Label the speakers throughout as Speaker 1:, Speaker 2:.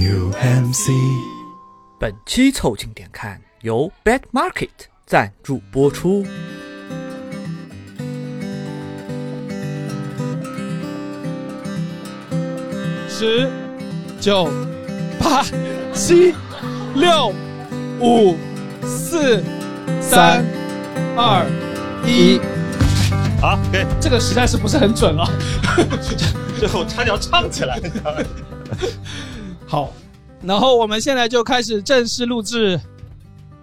Speaker 1: New MC。
Speaker 2: 本期凑近点看由 Bad Market 赞助播出。
Speaker 3: 十、九、八、七、六、五、四、三、二、一。
Speaker 4: 好，给，
Speaker 3: 这个实在是不是很准啊。
Speaker 4: 最后差点要唱起来。
Speaker 3: 好，然后我们现在就开始正式录制。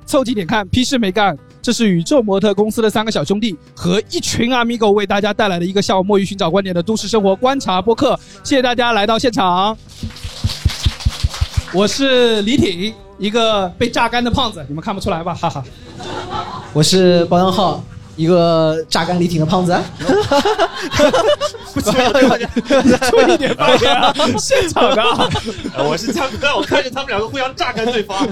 Speaker 3: 凑近点看，屁事没干。这是宇宙模特公司的三个小兄弟和一群阿米狗为大家带来的一个向墨鱼寻找观点的都市生活观察播客。谢谢大家来到现场。我是李挺，一个被榨干的胖子，你们看不出来吧？哈哈。
Speaker 5: 我是包阳浩，一个榨干李挺的胖子。
Speaker 4: 不行，
Speaker 3: 注意 点发言啊！现场的。
Speaker 4: 我是江哥，我看着他们两个互相榨干对方。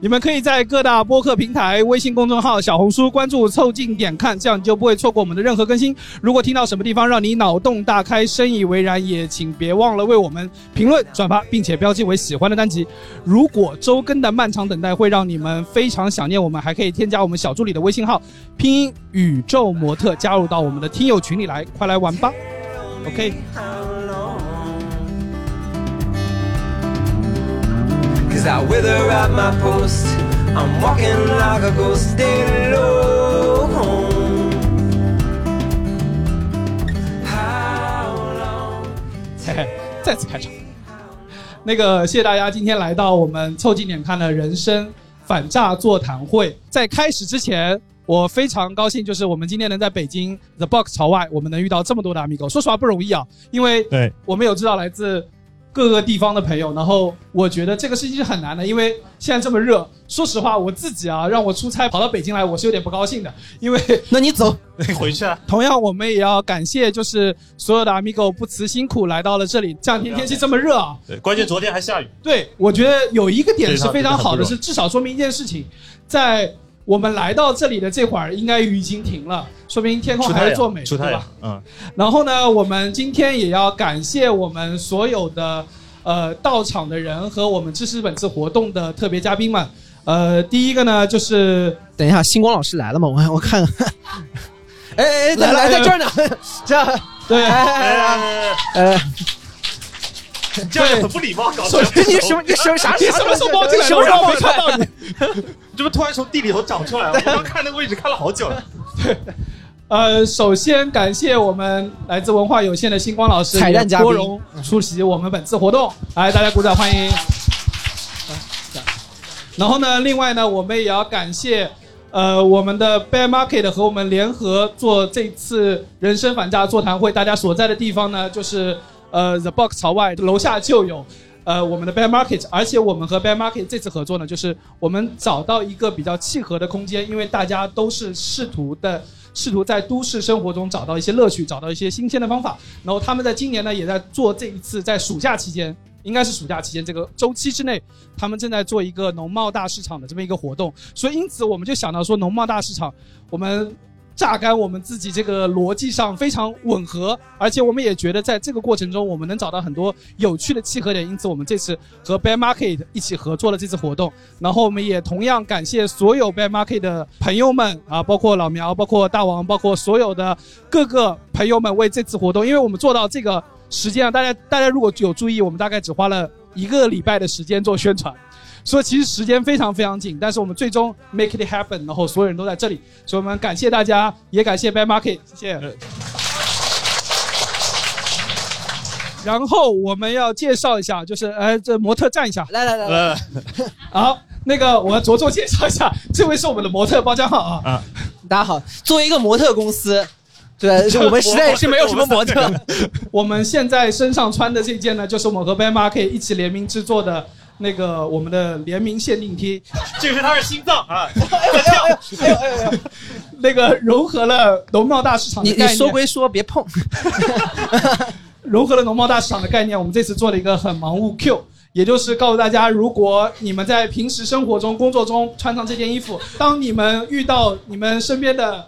Speaker 3: 你们可以在各大播客平台、微信公众号、小红书关注“凑近点看”，这样你就不会错过我们的任何更新。如果听到什么地方让你脑洞大开、深以为然，也请别忘了为我们评论、转发，并且标记为喜欢的单集。如果周更的漫长等待会让你们非常想念我们，还可以添加我们小助理的微信号，拼音宇宙模特，加入到我们的听友群里来，快来玩吧。OK。
Speaker 6: I wither at my post. I'm walking like a ghost, stay low. How long?
Speaker 3: 嘿 嘿，再次开场。那个，谢谢大家今天来到我们凑近点看的人生反诈座谈会。在开始之前，我非常高兴，就是我们今天能在北京 The Box 朝外，我们能遇到这么多的 Amigo。说实话不容易啊，因为
Speaker 4: 对
Speaker 3: 我们有知道来自各个地方的朋友，然后我觉得这个事情是很难的，因为现在这么热。说实话，我自己啊，让我出差跑到北京来，我是有点不高兴的，因为
Speaker 5: 那你走，
Speaker 4: 你 回去啊。
Speaker 3: 同样，我们也要感谢，就是所有的 Amigo 不辞辛苦来到了这里。这两天天气这么热啊，
Speaker 4: 对，关键昨天还下雨。
Speaker 3: 对我觉得有一个点是非常好的，是至少说明一件事情，在我们来到这里的这会儿，应该雨已经停了，说明天空还是作美，对吧？。
Speaker 4: 嗯，
Speaker 3: 然后呢，我们今天也要感谢我们所有的呃到场的人和我们支持本次活动的特别嘉宾们。呃，第一个呢就是
Speaker 5: 等一下，星光老师来了吗？我我看看。哎哎，来
Speaker 3: 来
Speaker 5: 来，在这儿呢。这样，
Speaker 3: 对，
Speaker 5: 哎哎哎哎，
Speaker 4: 这样也很不礼貌，搞
Speaker 3: 首
Speaker 4: 笑。
Speaker 5: 你什么你什么啥？
Speaker 3: 你什么时候冒进来的？
Speaker 5: 什么时候
Speaker 3: 我没
Speaker 5: 冒出来
Speaker 3: 看到你。
Speaker 4: 你这不突然从地里头长出来了？我刚看那个位置看了好久了。
Speaker 3: 呃，首先感谢我们来自文化有限的星光老师
Speaker 5: 彩蛋嘉宾
Speaker 3: 郭荣出席我们本次活动，来大家鼓掌欢迎。然后呢，另外呢，我们也要感谢呃我们的 Bear Market 和我们联合做这次人生反诈座谈会，大家所在的地方呢，就是呃 The Box 朝外楼下就有。呃，我们的 Bear Market，而且我们和 Bear Market 这次合作呢，就是我们找到一个比较契合的空间，因为大家都是试图的试图在都市生活中找到一些乐趣，找到一些新鲜的方法。然后他们在今年呢，也在做这一次在暑假期间，应该是暑假期间这个周期之内，他们正在做一个农贸大市场的这么一个活动。所以因此我们就想到说，农贸大市场我们。榨干我们自己这个逻辑上非常吻合，而且我们也觉得在这个过程中我们能找到很多有趣的契合点，因此我们这次和 Bear Market 一起合作了这次活动。然后我们也同样感谢所有 Bear Market 的朋友们啊，包括老苗，包括大王，包括所有的各个朋友们为这次活动，因为我们做到这个时间啊，大家大家如果有注意，我们大概只花了一个礼拜的时间做宣传。所以其实时间非常非常紧，但是我们最终 make it happen，然后所有人都在这里，所以我们感谢大家，也感谢 Bear Market，谢谢。然后我们要介绍一下，就是呃，这模特站一下，
Speaker 5: 来来来，
Speaker 4: 来，
Speaker 3: 好，那个我着重介绍一下，这位是我们的模特包江浩啊，
Speaker 5: 大家好，作为一个模特公司，对，就我们实在是没有什么模特。
Speaker 3: 我们现在身上穿的这件呢，就是我们和 Bear Market 一起联名制作的那个我们的联名限定 T，
Speaker 4: 这是他的心脏啊！
Speaker 3: 那个融合了农贸大市场的
Speaker 5: 你
Speaker 3: 概念。
Speaker 5: 你说归说，别碰。
Speaker 3: 融合了农贸大市场的概念，我们这次做了一个很盲物 Q，也就是告诉大家，如果你们在平时生活中、工作中穿上这件衣服，当你们遇到你们身边的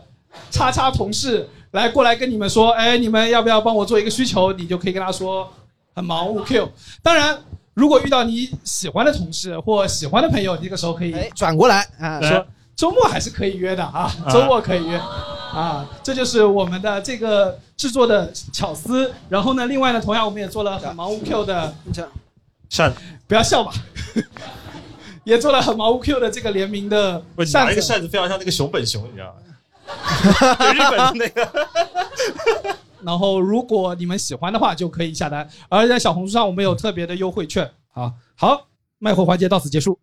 Speaker 3: 叉叉同事来过来跟你们说，哎，你们要不要帮我做一个需求？你就可以跟他说很盲物 Q。当然。如果遇到你喜欢的同事或喜欢的朋友，这个时候可以
Speaker 5: 哎，转过来啊，
Speaker 3: 说周末还是可以约的啊，周末可以约啊，这就是我们的这个制作的巧思。然后呢，另外呢，同样我们也做了很忙无 Q 的，
Speaker 4: 扇，
Speaker 3: 不要笑吧，也做了很忙无 Q 的这个联名的
Speaker 4: 不，你拿
Speaker 3: 扇子。
Speaker 4: 一个扇子非常像那个熊本熊，你知道吗？就 日本的那个。
Speaker 3: 然后如果你们喜欢的话，就可以下单。而在小红书上，我们有特别的优惠券。好，好，卖货环节到此结束。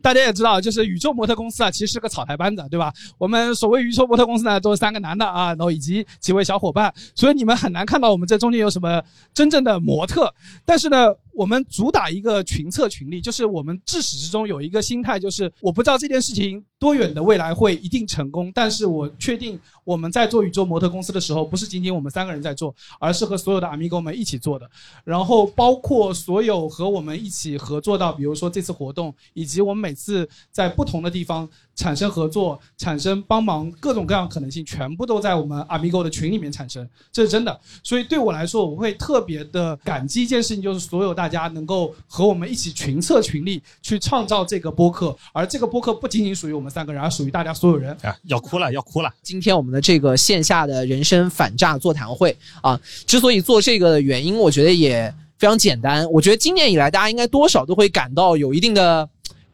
Speaker 3: 大家也知道，就是宇宙模特公司啊，其实是个草台班子，对吧？我们所谓宇宙模特公司呢，都是三个男的啊，然后以及几位小伙伴，所以你们很难看到我们这中间有什么真正的模特。但是呢，我们主打一个群策群力，就是我们至始至终有一个心态，就是我不知道这件事情多远的未来会一定成功，但是我确定我们在做宇宙模特公司的时候，不是仅仅我们三个人在做，而是和所有的 amigo 们一起做的。然后包括所有和我们一起合作到，比如说这次活动，以及我们每次在不同的地方产生合作、产生帮忙各种各样可能性，全部都在我们 amigo 的群里面产生，这是真的。所以对我来说，我会特别的感激一件事情，就是所有大家能够和我们一起群策群力去创造这个播客，而这个播客不仅仅属于我们三个人，而属于大家所有人。
Speaker 4: 啊，要哭了，要哭了！
Speaker 5: 今天我们的这个线下的人生反诈座谈会啊，之所以做这个的原因，我觉得也非常简单。我觉得今年以来，大家应该多少都会感到有一定的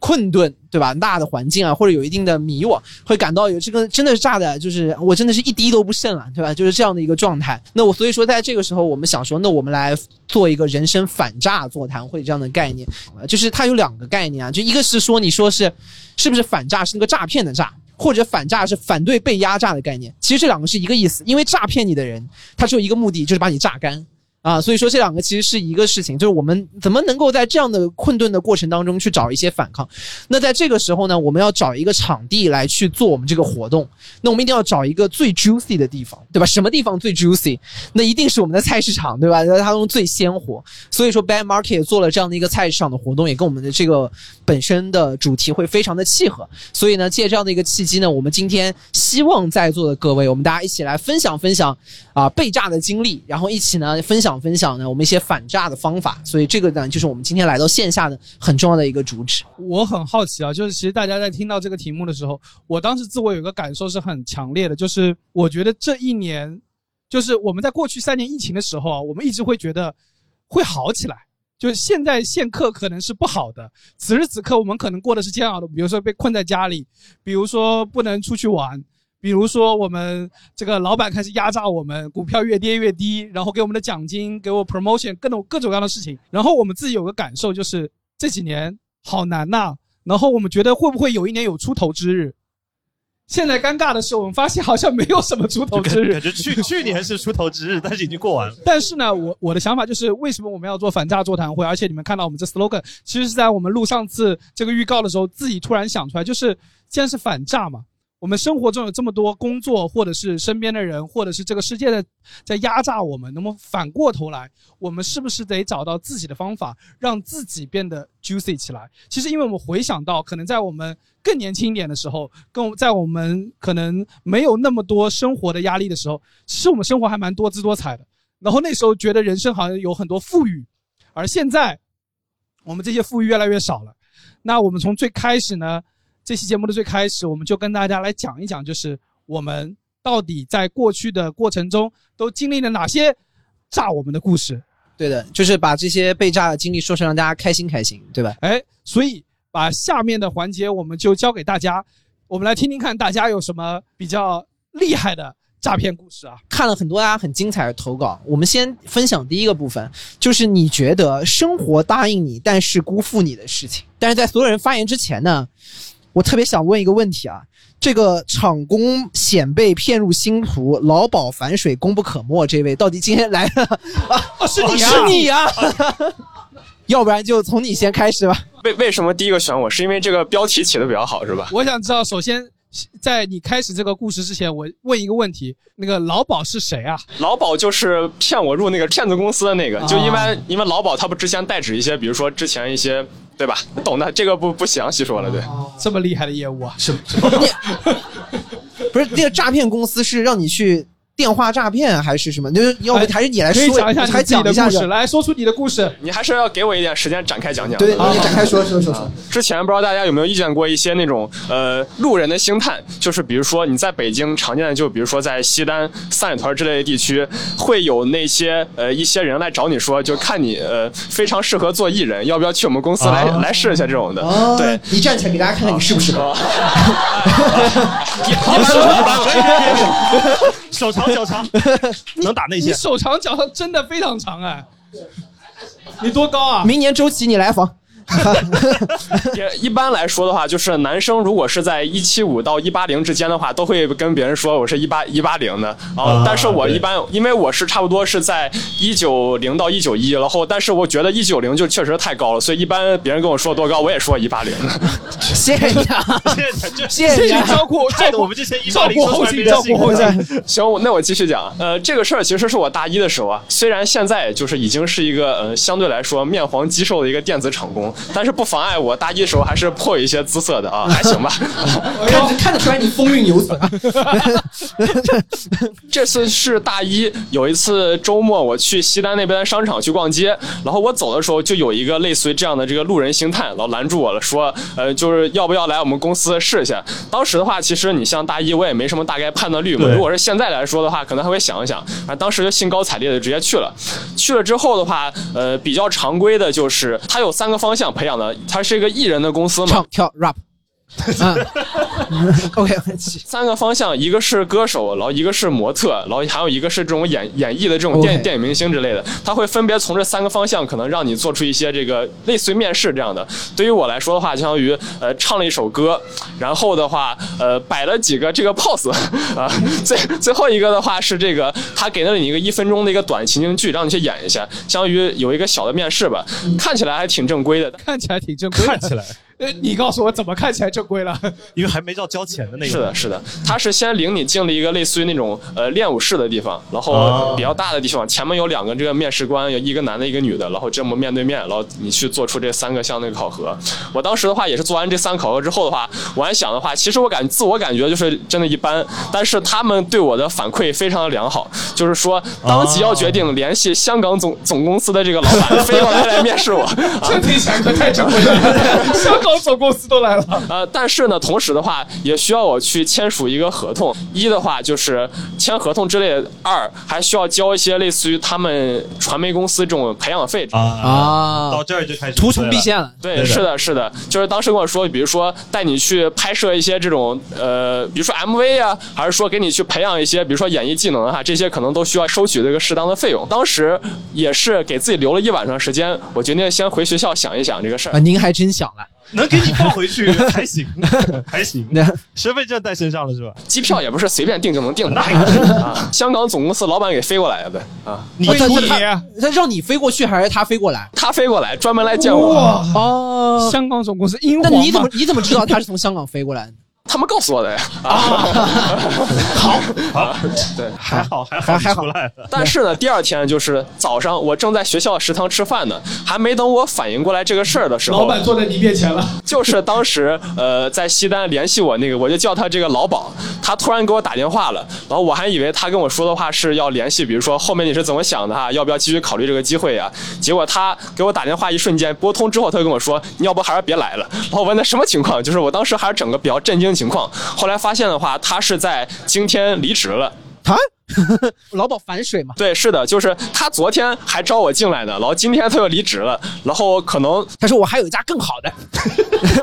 Speaker 5: 困顿，对吧？大的环境啊，或者有一定的迷惘，会感到有这个真的是炸的，就是我真的是一滴都不剩了，对吧？就是这样的一个状态。那我所以说，在这个时候，我们想说，那我们来做一个人生反诈座谈会这样的概念，就是它有两个概念啊，就一个是说你说是是不是反诈是那个诈骗的诈。或者反诈是反对被压榨的概念，其实这两个是一个意思，因为诈骗你的人，他只有一个目的，就是把你榨干。啊，所以说这两个其实是一个事情，就是我们怎么能够在这样的困顿的过程当中去找一些反抗。那在这个时候呢，我们要找一个场地来去做我们这个活动。那我们一定要找一个最 juicy 的地方，对吧？什么地方最 juicy？那一定是我们的菜市场，对吧？它当中最鲜活。所以说 Bad Market 做了这样的一个菜市场的活动，也跟我们的这个本身的主题会非常的契合。所以呢，借这样的一个契机呢，我们今天希望在座的各位，我们大家一起来分享分享啊被炸的经历，然后一起呢分享分享呢我们一些反诈的方法。所以这个呢，就是我们今天来到线下的很重要的一个主旨。
Speaker 3: 我很好奇啊，就是其实大家在听到这个题目的时候，我当时自我有一个感受是很强烈的，就是我觉得这一年，就是我们在过去三年疫情的时候啊，我们一直会觉得会好起来。就是现在现刻可能是不好的，此时此刻我们可能过的是煎熬的，比如说被困在家里，比如说不能出去玩，比如说我们这个老板开始压榨我们，股票越跌越低，然后给我们的奖金，给我 promotion，各种各种各样的事情。然后我们自己有个感受就是这几年好难呐、然后我们觉得会不会有一年有出头之日？现在尴尬的是，我们发现好像没有什么出头之日
Speaker 4: 感。觉去去年是出头之日，但是已经过完了。
Speaker 3: 但是呢，我我的想法就是，为什么我们要做反诈座谈会？而且你们看到我们这 slogan，其实是在我们录上次这个预告的时候，自己突然想出来，就是既然是反诈嘛，我们生活中有这么多工作，或者是身边的人，或者是这个世界的在压榨我们，那么反过头来，我们是不是得找到自己的方法，让自己变得 juicy 起来？其实，因为我们回想到，可能在我们更年轻一点的时候，跟在我们可能没有那么多生活的压力的时候，其实我们生活还蛮多姿多彩的。然后那时候觉得人生好像有很多富裕，而现在我们这些富裕越来越少了。那我们从最开始呢，这期节目的最开始，我们就跟大家来讲一讲，就是我们到底在过去的过程中都经历了哪些炸我们的故事。
Speaker 5: 对的，就是把这些被炸的经历说成让大家开心开心，对吧？
Speaker 3: 哎，所以把下面的环节我们就交给大家，我们来听听看大家有什么比较厉害的诈骗故事啊。
Speaker 5: 看了很多大家很精彩的投稿，我们先分享第一个部分，就是你觉得生活答应你但是辜负你的事情。但是在所有人发言之前呢，我特别想问一个问题啊，这个厂工险被骗入星途，劳保反水功不可没，这位到底今天来了啊？
Speaker 3: 哦，是你啊
Speaker 5: 是你啊！要不然就从你先开始吧。
Speaker 1: 为为什么第一个选我？是因为这个标题起的比较好，是吧？
Speaker 3: 我想知道，首先在你开始这个故事之前，我问一个问题：那个老鸨是谁啊？
Speaker 1: 老鸨就是骗我入那个骗子公司的那个，
Speaker 3: 啊
Speaker 1: 就因为因为老鸨他不之前代指一些，比如说之前一些，对吧？懂的，这个不不详细说了，对。
Speaker 3: 这么厉害的业务啊！
Speaker 4: 是
Speaker 5: 不是那个诈骗公司是让你去电话诈骗还是什么？就是要不还是你来说，
Speaker 3: 讲一下你
Speaker 5: 还
Speaker 3: 自己的故事，
Speaker 5: 讲一下这
Speaker 3: 来说出你的故事。
Speaker 1: 你还是要给我一点时间展开讲讲。
Speaker 5: 对，
Speaker 1: 啊
Speaker 5: 你展开说说说说。
Speaker 1: 之前不知道大家有没有遇见过一些那种呃路人的星探，就是比如说你在北京常见的，就比如说在西单、三里屯之类的地区，会有那些呃一些人来找你说，就看你呃非常适合做艺人，要不要去我们公司来、来试一下这种的。
Speaker 5: 哦
Speaker 1: 对，
Speaker 5: 你站起来给大家看看你适不适合。
Speaker 1: 一一般一般
Speaker 4: 别别别，手长脚长，能打内
Speaker 3: 你。手长脚长真的非常长哎，你多高啊？
Speaker 5: 明年周琦你来访。
Speaker 1: 也一般来说的话，就是男生如果是在一七五到一八零之间的话，都会跟别人说我是一八一八零的啊
Speaker 4: 啊。
Speaker 1: 但是我一般因为我是差不多是在一九零到一九一，然后但是我觉得一九零就确实太高了，所以一般别人跟我说多高，我也说一八零。
Speaker 5: 谢谢你啊，
Speaker 4: 谢谢就
Speaker 5: 谢谢。
Speaker 3: 照顾
Speaker 4: 害
Speaker 3: 照顾
Speaker 4: 得我们这些一
Speaker 3: 照
Speaker 4: 八零
Speaker 3: 顾后勤，照顾后勤。
Speaker 1: 行，我那我继续讲。呃，这个事儿其实是我大一的时候啊，虽然现在就是已经是一个呃相对来说面黄肌瘦的一个电子厂工，但是不妨碍我大一的时候还是颇有一些姿色的啊，还行吧。
Speaker 5: 看看得出来你风韵犹存啊。
Speaker 1: 这次是大一，有一次周末我去西单那边的商场去逛街，然后我走的时候就有一个类似于这样的这个路人星探，然后拦住我了，说，呃，就是要不要来我们公司试一下。当时的话，其实你像大一，我也没什么大概判断率嘛。如果是现在来说的话，可能还会想一想。啊，当时就兴高采烈的直接去了。去了之后的话，呃，比较常规的就是它有三个方向培养的，他是一个艺人的公司嘛，
Speaker 5: 唱跳 rap。嗯，OK，
Speaker 1: 三个方向，一个是歌手，然后一个是模特，然后还有一个是这种演演绎的这种电电影明星之类的，他会分别从这三个方向，可能让你做出一些这个类似于面试这样的。对于我来说的话，相当于呃唱了一首歌，然后的话呃摆了几个这个 pose 啊，最最后一个的话是这个他给了你一个一分钟的一个短情景剧，让你去演一下，相当于有一个小的面试吧，看起来还挺正规的。
Speaker 3: 看起来挺正规的。
Speaker 4: 看起来，
Speaker 3: 呃，你告诉我怎么看起来正规了？
Speaker 4: 因为还没到交钱的那个。
Speaker 1: 是的，是的，他是先领你进了一个类似于那种呃练武室的地方，然后
Speaker 4: 哦
Speaker 1: 比较大的地方，前面有两个这个面试官，有一个男的，一个女的，然后这么面对面，然后你去做出这三个项那个考核。我当时的话也是做完这三个考核之后的话，我还想的话，其实我感自我感觉就是真的一般，但是他们对我的反馈非常的良好，就是说当即要决定联系香港总总公司的这个老板非要来来面试我。
Speaker 3: 这听起来可太正规了，香港总公司都来了。
Speaker 1: 呃，但是呢，同时的话也需要我去签署一个合同。一的话就是签合同之类的；二还需要交一些类似于他们传媒公司这种培养费。
Speaker 4: 啊
Speaker 5: 啊
Speaker 4: 到这儿就开始
Speaker 5: 图穷匕见了。
Speaker 1: 对，是的，是的，就是当时跟我说，比如说带你去拍摄一些这种呃，比如说 MV 啊，还是说给你去培养一些，比如说演艺技能啊，这些可能都需要收取这个适当的费用。当时也是给自己留了一晚上时间，我决定先回学校想一想这个事儿
Speaker 5: 啊，。您还真想了。
Speaker 4: 能给你放回去 还行，还行
Speaker 5: 那。
Speaker 4: 身份证带身上了是吧？
Speaker 1: 机票也不是随便订就能订的啊，香港总公司老板给飞过来的啊，
Speaker 4: 你
Speaker 5: 哦他
Speaker 3: 你
Speaker 5: 他他让你飞过去还是他飞过来？
Speaker 1: 他飞过来专门来见我，
Speaker 5: 哦，
Speaker 3: 香港总公司英
Speaker 5: 那
Speaker 3: 皇嘛
Speaker 5: 你怎么你怎么知道他是从香港飞过来的？
Speaker 1: 他们告诉我的呀。
Speaker 4: 好，
Speaker 1: 对，
Speaker 4: 还好还好
Speaker 5: 还还好。
Speaker 1: 但是呢，第二天就是早上，我正在学校食堂吃饭呢，还没等我反应过来这个事儿的时候，
Speaker 3: 老板坐在你面前了？
Speaker 1: 就是当时呃在西单联系我那个，我就叫他这个老鸨，他突然给我打电话了，然后我还以为他跟我说的话是要联系，比如说后面你是怎么想的哈，要不要继续考虑这个机会呀？结果他给我打电话一瞬间拨通之后，他就跟我说，你要不还是别来了。然后我问他什么情况，就是我当时还是整个比较震惊的情况，后来发现的话，他是在今天离职了。
Speaker 5: 啊，老鸨反水嘛。
Speaker 1: 对，是的，就是他昨天还招我进来的，然后今天他又离职了，然后可能
Speaker 5: 他说我还有一家更好的。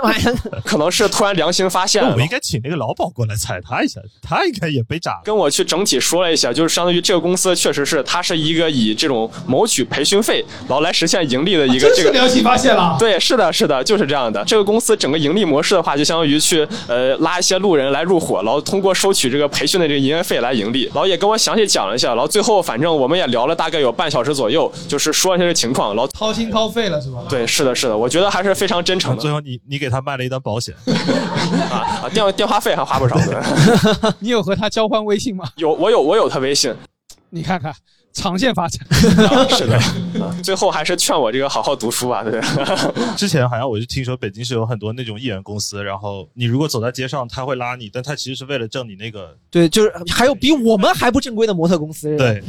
Speaker 1: 可能是突然良心发现了
Speaker 4: 我。应该请那个老鸨过来踩他一下，他应该也被炸了。
Speaker 1: 跟我去整体说了一下，就是相当于这个公司确实是它是一个以这种谋取培训费，然后来实现盈利的一个这个。
Speaker 3: 良心发现了。
Speaker 1: 对，是的，是的，就是这样的。这个公司整个盈利模式的话，就相当于去呃拉一些路人来入伙，然后通过收取这个培训的这个营业费来盈利。然后也跟我详细讲了一下，然后最后反正我们也聊了大概有半小时左右，就是说一下这个情况。然后
Speaker 3: 掏心掏肺了是吧？
Speaker 1: 对，是的，是的，我觉得还是非常真诚的
Speaker 4: 最后你你给他卖了一单保险，
Speaker 1: 啊啊，电电话费还花不少呢。
Speaker 3: 你有和他交换微信吗？
Speaker 1: 有我有我有他微信，
Speaker 3: 你看看，长线发展。
Speaker 1: 是的，最后还是劝我这个好好读书吧，对。
Speaker 4: 之前好像我就听说北京是有很多那种艺人公司，然后你如果走在街上，他会拉你，但他其实是为了挣你那个。
Speaker 5: 对，就是还有比我们还不正规的模特公司。
Speaker 4: 对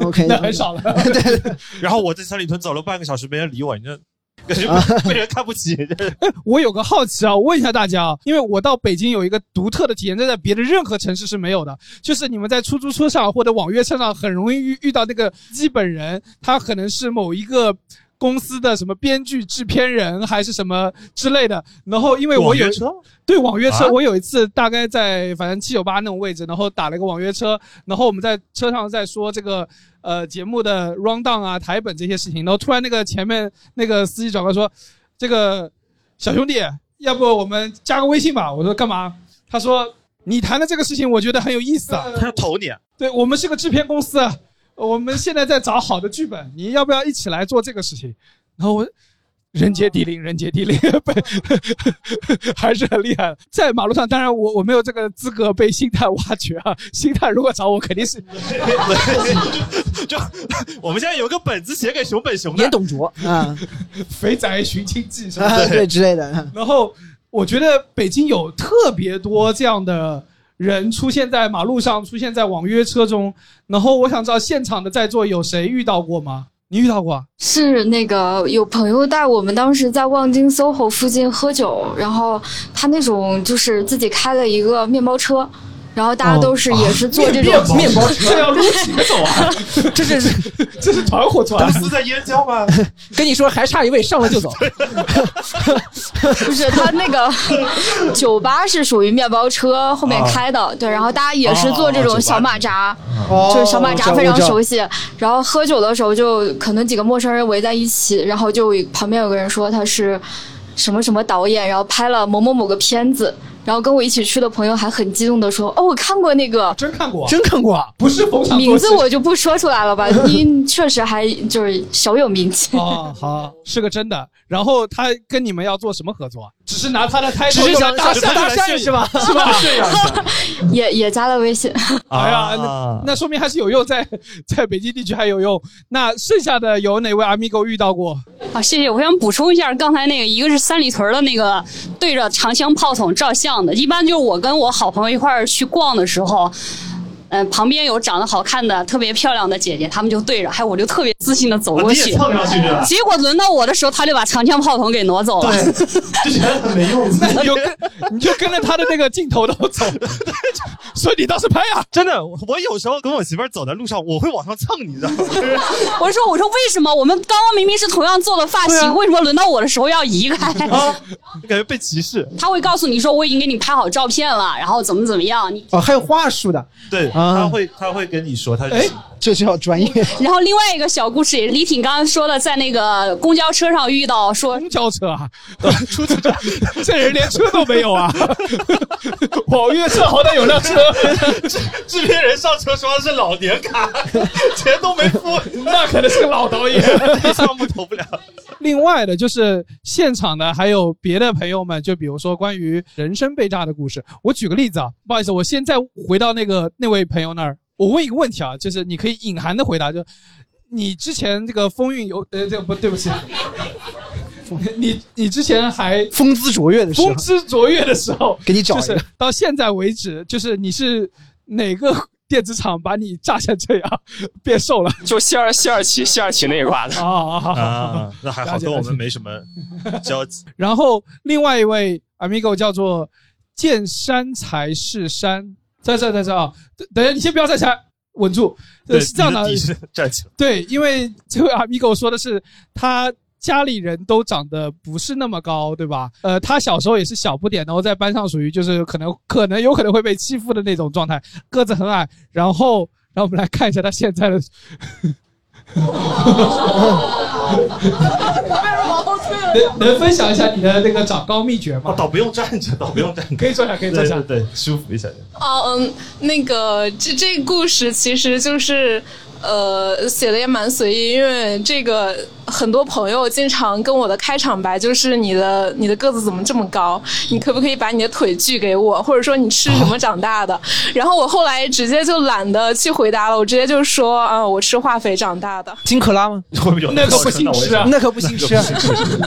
Speaker 5: ，OK，
Speaker 3: 那很少了。
Speaker 5: 对，
Speaker 4: 然后我在三里屯走了半个小时，没人理我，你这。感觉被人看不起。
Speaker 3: 哎，我有个好奇啊，我问一下大家啊，因为我到北京有一个独特的体验，这在别的任何城市是没有的，就是你们在出租车上或者网约车上很容易遇遇到那个基本人，他可能是某一个公司的什么编剧、制片人还是什么之类的。然后因为我有对网约车，我有一次大概在反正七九八那种位置，然后打了一个网约车，然后我们在车上在说这个。呃，节目的 round down 啊，台本这些事情，然后突然那个前面那个司机转过来说：“这个小兄弟，要不我们加个微信吧？”我说：“干嘛？”他说：“你谈的这个事情，我觉得很有意思啊。”
Speaker 4: 他要投你？
Speaker 3: 对，我们是个制片公司，我们现在在找好的剧本，你要不要一起来做这个事情？然后我。人杰地灵，人杰地灵，被 还是很厉害。在马路上，当然我我没有这个资格被星探挖掘啊。星探如果找我，肯定是。
Speaker 4: 就我们现在有个本子写给熊本熊
Speaker 5: 的，演董卓啊，《
Speaker 3: 肥宅寻亲记》
Speaker 5: 是吧？对之类的。
Speaker 3: 然后我觉得北京有特别多这样的人出现在马路上，出现在网约车中。然后我想知道现场的在座有谁遇到过吗？你遇到过？
Speaker 7: 是那个有朋友带我们，当时在望京 SOHO 附近喝酒，然后他那种就是自己开了一个面包车。然后大家都是也是做这种
Speaker 3: 面包车，这要撸起走啊！这是 这是团伙团，
Speaker 4: 是在燕郊吗？
Speaker 5: 跟你说还差一位，上了就走。
Speaker 7: 不是他那个酒吧是属于面包车后面开的，对。然后大家也是做这种小马扎，就是小马扎非常熟悉。然后喝酒的时候就可能几个陌生人围在一起，然后就旁边有个人说他是什么什么导演，然后拍了某某某个片子。然后跟我一起去的朋友还很激动的说：“哦，我看过那个，
Speaker 3: 真看过，
Speaker 5: 真看过，
Speaker 3: 不是逢场
Speaker 7: 名字我就不说出来了吧，因确实还就是小有名气。
Speaker 3: 哦，好，是个真的。然后他跟你们要做什么合作？只是拿他的胎头，
Speaker 5: 只是想搭讪搭讪是吧？
Speaker 3: 是吧？
Speaker 7: 也也加了微信。
Speaker 3: 哎呀，那那说明还是有用，在在北京地区还有用。那剩下的有哪位阿米狗遇到过？
Speaker 8: 啊，谢谢。我想补充一下，刚才那个一个是三里屯的那个对着长枪炮筒照相的，一般就是我跟我好朋友一块儿去逛的时候。嗯，旁边有长得好看的、特别漂亮的姐姐，他们就对着，还有我就特别自信的走过去。结果轮到我的时候，他就把长枪炮筒给挪走了。
Speaker 4: 就觉得很没用。
Speaker 3: 你就跟你就跟着他的那个镜头都走，所以你倒是拍呀。
Speaker 4: 真的，我有时候跟我媳妇儿走在路上，我会往上蹭，你知道吗？
Speaker 8: 我说，我说为什么我们刚刚明明是同样做的发型，为什么轮到我的时候要移开？
Speaker 4: 啊，感觉被歧视。
Speaker 8: 他会告诉你说，我已经给你拍好照片了，然后怎么怎么样。你
Speaker 5: 哦，还有话术的。
Speaker 4: 对。他会他会跟你说，他哎，
Speaker 5: 这叫专业。
Speaker 8: 然后另外一个小故事也是李挺刚刚说的，在那个公交车上遇到说
Speaker 3: 公交车啊，出租车，这人连车都没有啊，网约车好歹有辆车，
Speaker 4: 制制片人上车说的是老年卡，钱都没付，
Speaker 3: 那可能是个老导演，
Speaker 4: 项目投不了。
Speaker 3: 另外的就是现场的还有别的朋友们，就比如说关于人生被炸的故事，我举个例子啊，不好意思，我现在回到那个那位朋友那儿，我问一个问题啊，就是你可以隐含的回答，就你之前这个风韵犹呃，这个不对不起，你你之前还
Speaker 5: 风姿卓越的时候，
Speaker 3: 风姿卓越的时候，
Speaker 5: 给你找就是，
Speaker 3: 到现在为止，就是你是哪个？电子厂把你炸成这样，变瘦了，
Speaker 1: 就西二西二奇谢二奇那一挂的。
Speaker 3: 啊
Speaker 4: 啊啊，那还好，跟我们没什么交集。
Speaker 3: 然后另外一位 amigo 叫做见山才是山，在这在这啊，等下你先不要站起来，稳住。
Speaker 4: 对是
Speaker 3: 这样的，
Speaker 4: 站起来。
Speaker 3: 对，因为这位 amigo 说的是他。家里人都长得不是那么高，对吧？呃，他小时候也是小不点，然后在班上属于就是可能可能有可能会被欺负的那种状态，个子很矮。然后，让我们来看一下他现在的。能能分享一下你的那个长高秘诀吗？
Speaker 4: 倒不用站着，倒不用站，
Speaker 3: 可以坐下，可以坐下，
Speaker 4: 对，舒服一下。
Speaker 9: 哦，嗯，那个这这故事其实就是。呃，写的也蛮随意，因为这个很多朋友经常跟我的开场白就是你的你的个子怎么这么高？你可不可以把你的腿锯给我？或者说你吃什么长大的？然后我后来直接就懒得去回答了，我直接就说啊、我吃化肥长大的。
Speaker 5: 金克拉吗？
Speaker 4: 会不会有
Speaker 3: 那可不行吃啊
Speaker 5: 那可不行吃啊。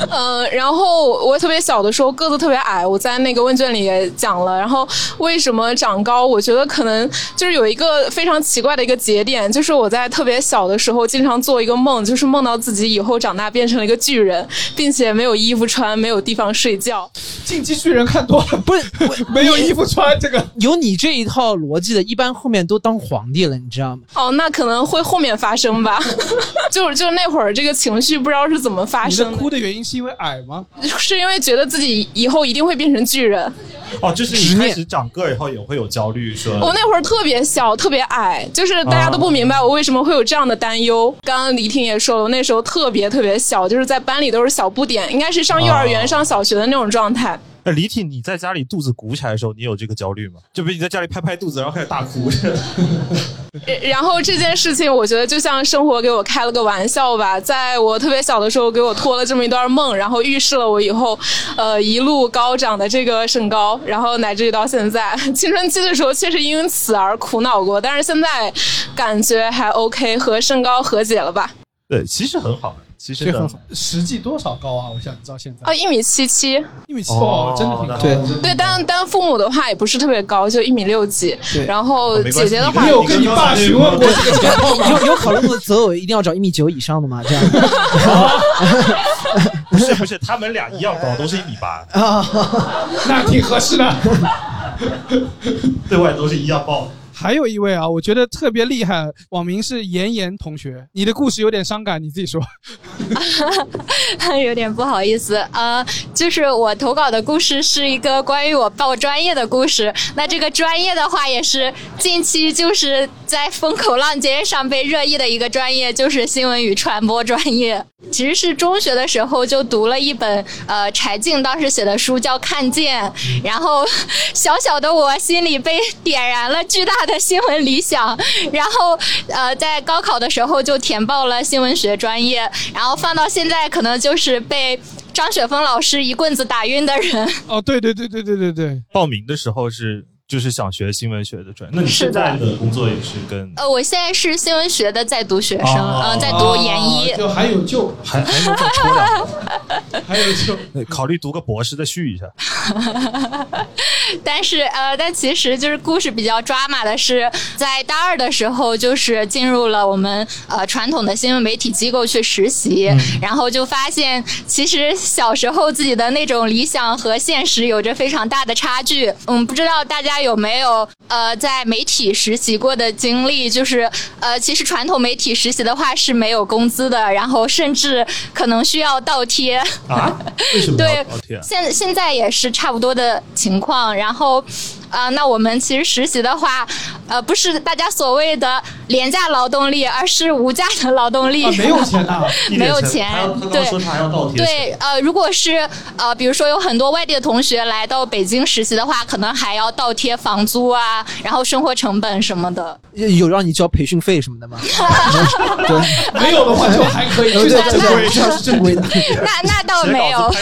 Speaker 9: 嗯，然后我特别小的时候个子特别矮，我在那个问卷里也讲了。然后为什么长高？我觉得可能就是有一个非常奇怪的一个节点，就是我在特别小的时候经常做一个梦，就是梦到自己以后长大变成了一个巨人，并且没有衣服穿，没有地方睡觉。
Speaker 3: 进击巨人看多了，
Speaker 5: 不是
Speaker 3: 没有衣服穿，这个
Speaker 5: 有你这一套逻辑的，一般后面都当皇帝了，你知道吗？
Speaker 9: 哦，那可能会后面发生吧，就是就是那会儿这个情绪不知道是怎么发生的，
Speaker 3: 的哭的原因是因为矮吗？
Speaker 9: 是因为觉得自己以后一定会变成巨人。
Speaker 4: 哦，就是你开始长个儿以后也会有焦虑，说
Speaker 9: 我那会儿特别小，特别矮，就是大家都不明白我为什么会有这样的担忧。刚刚李婷也说了，我那时候特别特别小，就是在班里都是小不点，应该是上幼儿园、
Speaker 4: 哦
Speaker 9: 上小学的那种状态。
Speaker 4: 那李挺，你在家里肚子鼓起来的时候，你有这个焦虑吗？就比如你在家里拍拍肚子，然后开始大哭。
Speaker 9: 呃 然后这件事情，我觉得就像生活给我开了个玩笑吧，在我特别小的时候给我托了这么一段梦，然后预示了我以后，呃，一路高涨的这个身高，然后乃至于到现在，青春期的时候确实因此而苦恼过，但是现在感觉还 OK，和身高和解了吧？
Speaker 4: 对，其实很好，其实
Speaker 3: 很好。实际多少高啊？我想知道现在。
Speaker 9: 啊，一米七七，
Speaker 3: 一米七哦，真的挺高的。
Speaker 5: 对
Speaker 9: 对，但但父母的话也不是特别高，就一米六几。
Speaker 3: 对
Speaker 9: 然后姐姐的话，
Speaker 3: 你有跟你爸询问过这个情况吗？
Speaker 5: 有有考虑过择偶一定要找一米九以上的吗？这样
Speaker 4: 不是不是，他们俩一样高，都是一米八，
Speaker 5: 啊，
Speaker 3: 那挺合适的。
Speaker 4: 对外都是一样高。
Speaker 3: 还有一位啊，我觉得特别厉害，网名是妍妍同学。你的故事有点伤感，你自己说。
Speaker 10: 有点不好意思，呃，就是我投稿的故事是一个关于我报专业的故事。那这个专业的话，也是近期就是在风口浪尖上被热议的一个专业，就是新闻与传播专业。其实是中学的时候就读了一本呃柴静当时写的书叫《看见》，然后小小的我心里被点燃了巨大的新闻理想，然后呃在高考的时候就填报了新闻学专业，然后放到现在可能就是被张雪峰老师一棍子打晕的人。
Speaker 3: 哦，对对对对对对对。
Speaker 4: 报名的时候是就是想学新闻学的专业，那你现在的工作也是跟
Speaker 10: 呃，我现在是新闻学的在读学生，
Speaker 4: 哦
Speaker 10: 嗯、在读研一。
Speaker 3: 哦就还有救，
Speaker 4: 还还能再抽两个，
Speaker 3: 还有救。
Speaker 4: 考虑读个博士再续一下。
Speaker 10: 但是呃，但其实就是故事比较抓马的是，在大二的时候，就是进入了我们呃传统的新闻媒体机构去实习，然后就发现其实小时候自己的那种理想和现实有着非常大的差距。嗯，不知道大家有没有呃在媒体实习过的经历？就是呃，其实传统媒体实习的话是没有工资的，然后甚至可能需要倒贴。
Speaker 4: 啊？为什么
Speaker 10: 对？现现在也是差不多的情况，然后。啊、那我们其实实习的话，呃，不是大家所谓的廉价劳动力，而是无价的劳动力。
Speaker 3: 啊，没有钱呐。
Speaker 10: 没有钱对
Speaker 4: 说他还要倒贴，
Speaker 10: 对，呃，如果是呃，比如说有很多外地的同学来到北京实习的话，可能还要倒贴房租啊，然后生活成本什么的。
Speaker 5: 有让你交培训费什么的吗？对，
Speaker 3: 没有的话就还可以，
Speaker 5: 对
Speaker 3: 至少正规。
Speaker 5: 这是正规的。
Speaker 10: 那那倒没有，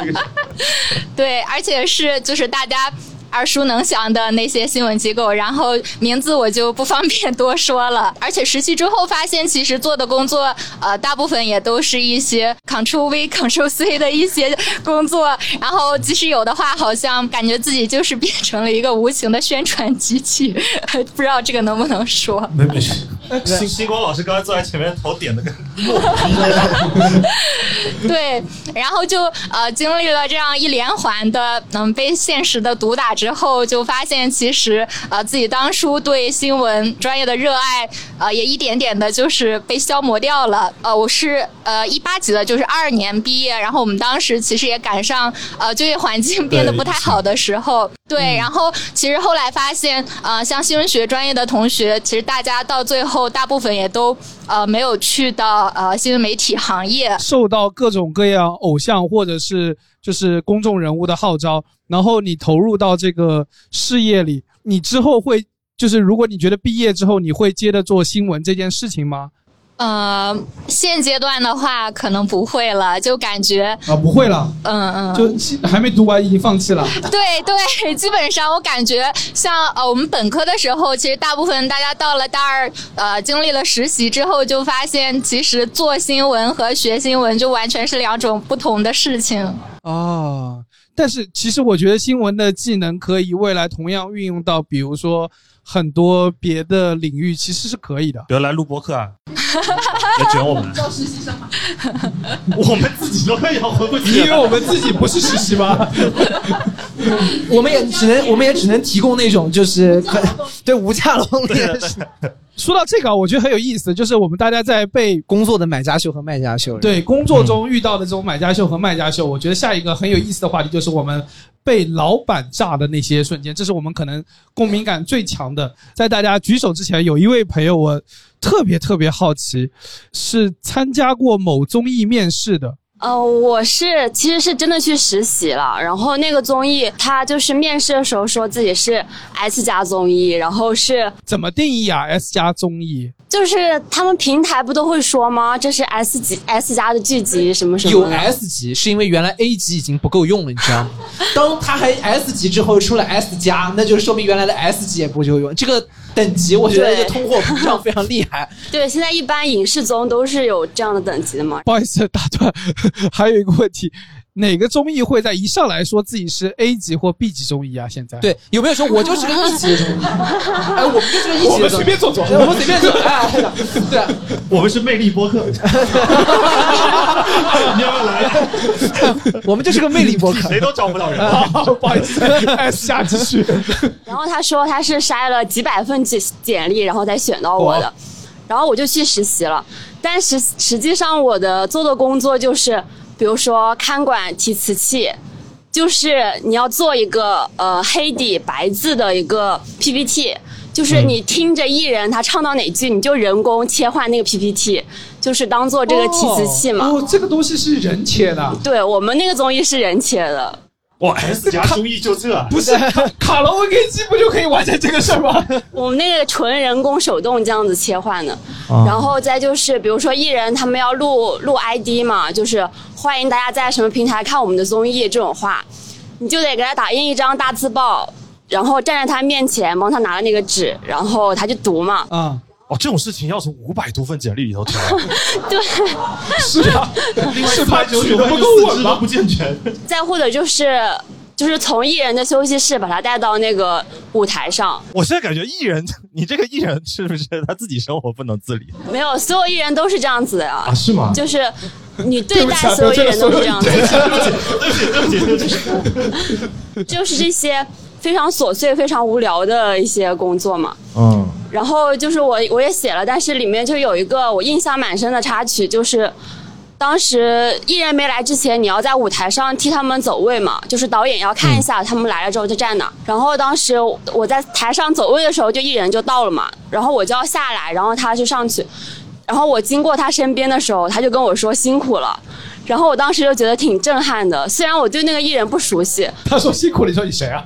Speaker 10: 对，而且是就是大家。耳熟能详的那些新闻机构，然后名字我就不方便多说了。而且实习之后发现，其实做的工作，呃，大部分也都是一些 Ctrl V、Ctrl C 的一些工作。然后即使有的话，好像感觉自己就是变成了一个无情的宣传机器。不知道这个能不能说？
Speaker 4: 没没事。星星光老师刚才坐在前面，头点的跟
Speaker 10: 对，然后就呃经历了这样一连环的嗯被现实的毒打之后，就发现其实呃自己当初对新闻专业的热爱呃也一点点的就是被消磨掉了。呃，我是呃一八级的，就是二二年毕业，然后我们当时其实也赶上呃就业环境变得不太好的时候，对，然后其实后来发现呃像新闻学专业的同学，其实大家到最后大部分也都呃没有去到呃新闻媒体行业。
Speaker 3: 受到各种各样偶像或者是就是公众人物的号召，然后你投入到这个事业里，你之后会就是如果你觉得毕业之后你会接着做新闻这件事情吗？
Speaker 10: 呃，现阶段的话可能不会了，就感觉，
Speaker 3: 啊，不会了，
Speaker 10: 嗯嗯，
Speaker 3: 就还没读完已经放弃了。
Speaker 10: 对对，基本上我感觉像呃我们本科的时候，其实大部分大家到了大二，呃，经历了实习之后，就发现其实做新闻和学新闻就完全是两种不同的事情。
Speaker 3: 哦，但是其实我觉得新闻的技能可以未来同样运用到，比如说很多别的领域，其实是可以的。
Speaker 4: 比如来录播课啊，来卷我们，
Speaker 3: 招实习生吗？
Speaker 4: 我们自己都快要回不去了。
Speaker 3: 你以为我们自己不是实习吗？
Speaker 5: 我们也只能，我们也只能提供那种就是可对无价龙脸。
Speaker 3: 说到这个啊，我觉得很有意思，就是我们大家在被
Speaker 5: 工作的买家秀和卖家秀，
Speaker 3: 对工作中遇到的这种买家秀和卖家秀，我觉得下一个很有意思的话题就是我们被老板炸的那些瞬间，这是我们可能共鸣感最强的。在大家举手之前，有一位朋友我特别特别好奇，是参加过某综艺面试的。
Speaker 11: 呃，我是其实是真的去实习了，然后那个综艺他就是面试的时候说自己是 S 加综艺，然后是
Speaker 3: 怎么定义啊？S 加综艺
Speaker 11: 就是他们平台不都会说吗？这是 S 级 S 加的剧集什么什么
Speaker 5: 有 S 级，是因为原来 A 级已经不够用了，你知道吗？当他还 S 级之后出了 S 加，那就说明原来的 S 级也不够用。这个等级，我觉得这通货膨胀非常厉害。
Speaker 11: 对，现在一般影视综都是有这样的等级的嘛。
Speaker 3: 不好意思打断，还有一个问题，哪个综艺会在一上来说自己是 A 级或 B 级综艺啊？现在
Speaker 5: 对，有没有说 我就是个一级的综艺？哎，我们就是个一级的综艺，
Speaker 3: 我们随便做做
Speaker 5: 我们随便做。哎，对啊，
Speaker 4: 我们是魅力播客，你要不要来？
Speaker 5: 我们就是个魅力播客，
Speaker 4: 谁都招不到人。
Speaker 3: 不好意思加继续。
Speaker 11: 然后他说他是筛了几百份简简历，然后才选到我的
Speaker 3: 哇，
Speaker 11: 然后我就去实习了。但实实际上我的做的工作就是，比如说看管提词器，就是你要做一个呃黑底白字的一个 PPT，就是你听着艺人他唱到哪句，你就人工切换那个 PPT，就是当做这个提词器嘛。
Speaker 3: 哦，哦这个东西是人切的，
Speaker 11: 对我们那个综艺是人切的。
Speaker 4: 哇，S 加综艺就这，
Speaker 3: 不是卡卡拉 OK 机不就可以完成这个事儿吗？
Speaker 11: 我们那个纯人工手动这样子切换的，
Speaker 3: 啊
Speaker 11: 然后再就是比如说艺人他们要录录 ID 嘛，就是欢迎大家在什么平台看我们的综艺这种话，你就得给他打印一张大字报，然后站在他面前帮他拿了那个纸，然后他就读嘛。
Speaker 3: 啊，
Speaker 4: 哦，这种事情要从五百多份简历里头挑，
Speaker 11: 对，
Speaker 3: 是啊，
Speaker 4: 另外
Speaker 3: 四百
Speaker 4: 九
Speaker 3: 举得不够稳吗
Speaker 4: 都不健全。
Speaker 11: 再或者就是就是从艺人的休息室把他带到那个舞台上，
Speaker 4: 我现在感觉艺人，你这个艺人是不是他自己生活不能自理？
Speaker 11: 没有所有艺人都是这样子的呀。
Speaker 4: 啊是吗
Speaker 11: 就是你对待所有艺人都是这样子的。
Speaker 4: 对不起，对不起，对不起，对不起。
Speaker 11: 就是这些非常琐碎、非常无聊的一些工作嘛。
Speaker 4: 嗯，
Speaker 11: 然后就是我我也写了，但是里面就有一个我印象蛮深的插曲，就是当时艺人没来之前，你要在舞台上替他们走位嘛，就是导演要看一下他们来了之后就站哪。然后当时我在台上走位的时候，就艺人就到了嘛，然后我就要下来，然后他就上去，然后我经过他身边的时候，他就跟我说辛苦了。然后我当时就觉得挺震撼的，虽然我对那个艺人不熟悉，
Speaker 3: 他说辛苦了，你说你谁啊？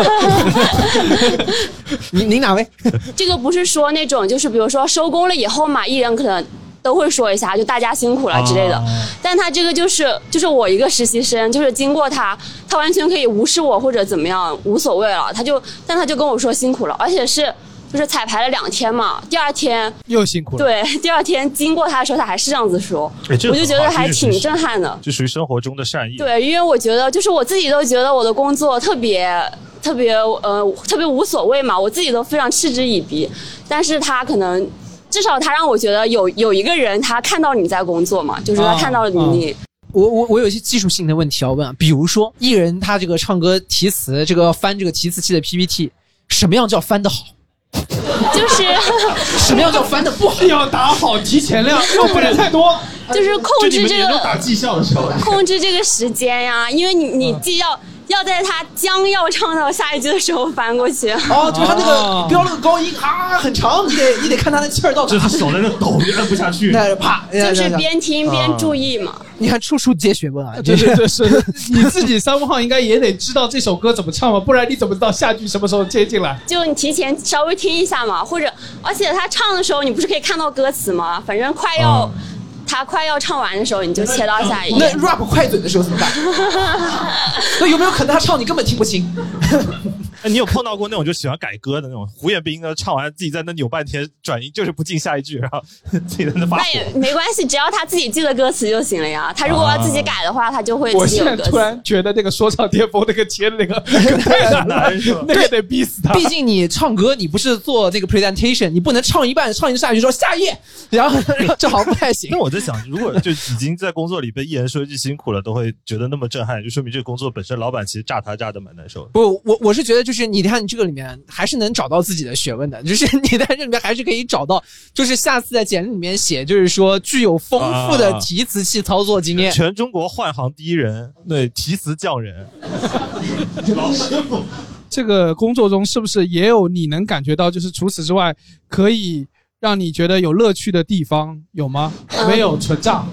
Speaker 5: 您您哪位？
Speaker 11: 这个不是说那种，就是比如说收工了以后嘛，艺人可能都会说一下，就大家辛苦了之类的。但他这个就是就是我一个实习生，就是经过他，他完全可以无视我或者怎么样，无所谓了。他就但他就跟我说辛苦了，而且是就是彩排了两天嘛，第二天
Speaker 3: 又辛苦了。
Speaker 11: 对 第二天经过他的时候，他还是这样子说，
Speaker 4: 哎
Speaker 11: 我就觉得还挺震撼的。
Speaker 4: 就属于生活中的善意。
Speaker 11: 对，因为我觉得就是我自己都觉得我的工作特别特别呃特别无所谓嘛，我自己都非常嗤之以鼻，但是他可能至少他让我觉得有有一个人他看到你在工作嘛，就是他看到了你。
Speaker 5: 我我我有一些技术性的问题要问啊，比如说艺人他这个唱歌提词，这个翻这个提词器的 PPT，什么样叫翻得好？
Speaker 11: 就是
Speaker 5: 什么样叫翻的不好？
Speaker 3: 要打好提前量，又不能太多。
Speaker 11: 就是控制这个打
Speaker 4: 绩效的时候，
Speaker 11: 控制这个时间呀，因为你你既要要在他将要唱到下一句的时候翻过去。
Speaker 5: 哦，就是他那个飙那个高音啊，很长，你得你得看他那气儿到哪。
Speaker 4: 就是他手在那抖，你摁不下去。
Speaker 5: 那啪，
Speaker 11: 就是边听边注意嘛。
Speaker 5: 你看处处皆学问啊！
Speaker 3: 对对对，是你自己三五号应该也得知道这首歌怎么唱嘛，不然你怎么知道下句什么时候接进来？
Speaker 11: 就你提前稍微听一下嘛，或者而且他唱的时候，你不是可以看到歌词吗？反正快要、他快要唱完的时候，你就切到下一
Speaker 5: 那。rap 快嘴的时候怎么办？那有没有可能他唱你根本听不清？
Speaker 4: 哎，你有碰到过那种就喜欢改歌的那种胡彦斌呢？唱完自己在那扭半天，转音就是不进下一句，然后自己在那发火。
Speaker 11: 那也 没关系，只要他自己记得歌词就行了呀。他如果要自己改的话，他就会
Speaker 3: 我
Speaker 11: 自己有歌词
Speaker 3: 现在突。然觉得那个说唱巅峰那个切的那个太难了，那个得逼死他。
Speaker 5: 毕竟你唱歌，你不是做那个 presentation，你不能唱一半，唱一下去说下一页，然后这好像不太行。
Speaker 4: 那我在想，如果就已经在工作里被一人说一句辛苦了，都会觉得那么震撼，就说明这个工作本身老板其实炸他炸的蛮难受的。
Speaker 5: 不，我我是觉得就是你看你这个里面还是能找到自己的学问的，就是 你在这里面还是可以找到，就是下次在简历里面写，就是说具有丰富的
Speaker 4: 啊
Speaker 5: 提词器操作经验。
Speaker 4: 全中国换行第一人，对提词匠人，老师傅。
Speaker 3: 这个工作中是不是也有你能感觉到，就是除此之外可以让你觉得有乐趣的地方有吗？没有，纯炸。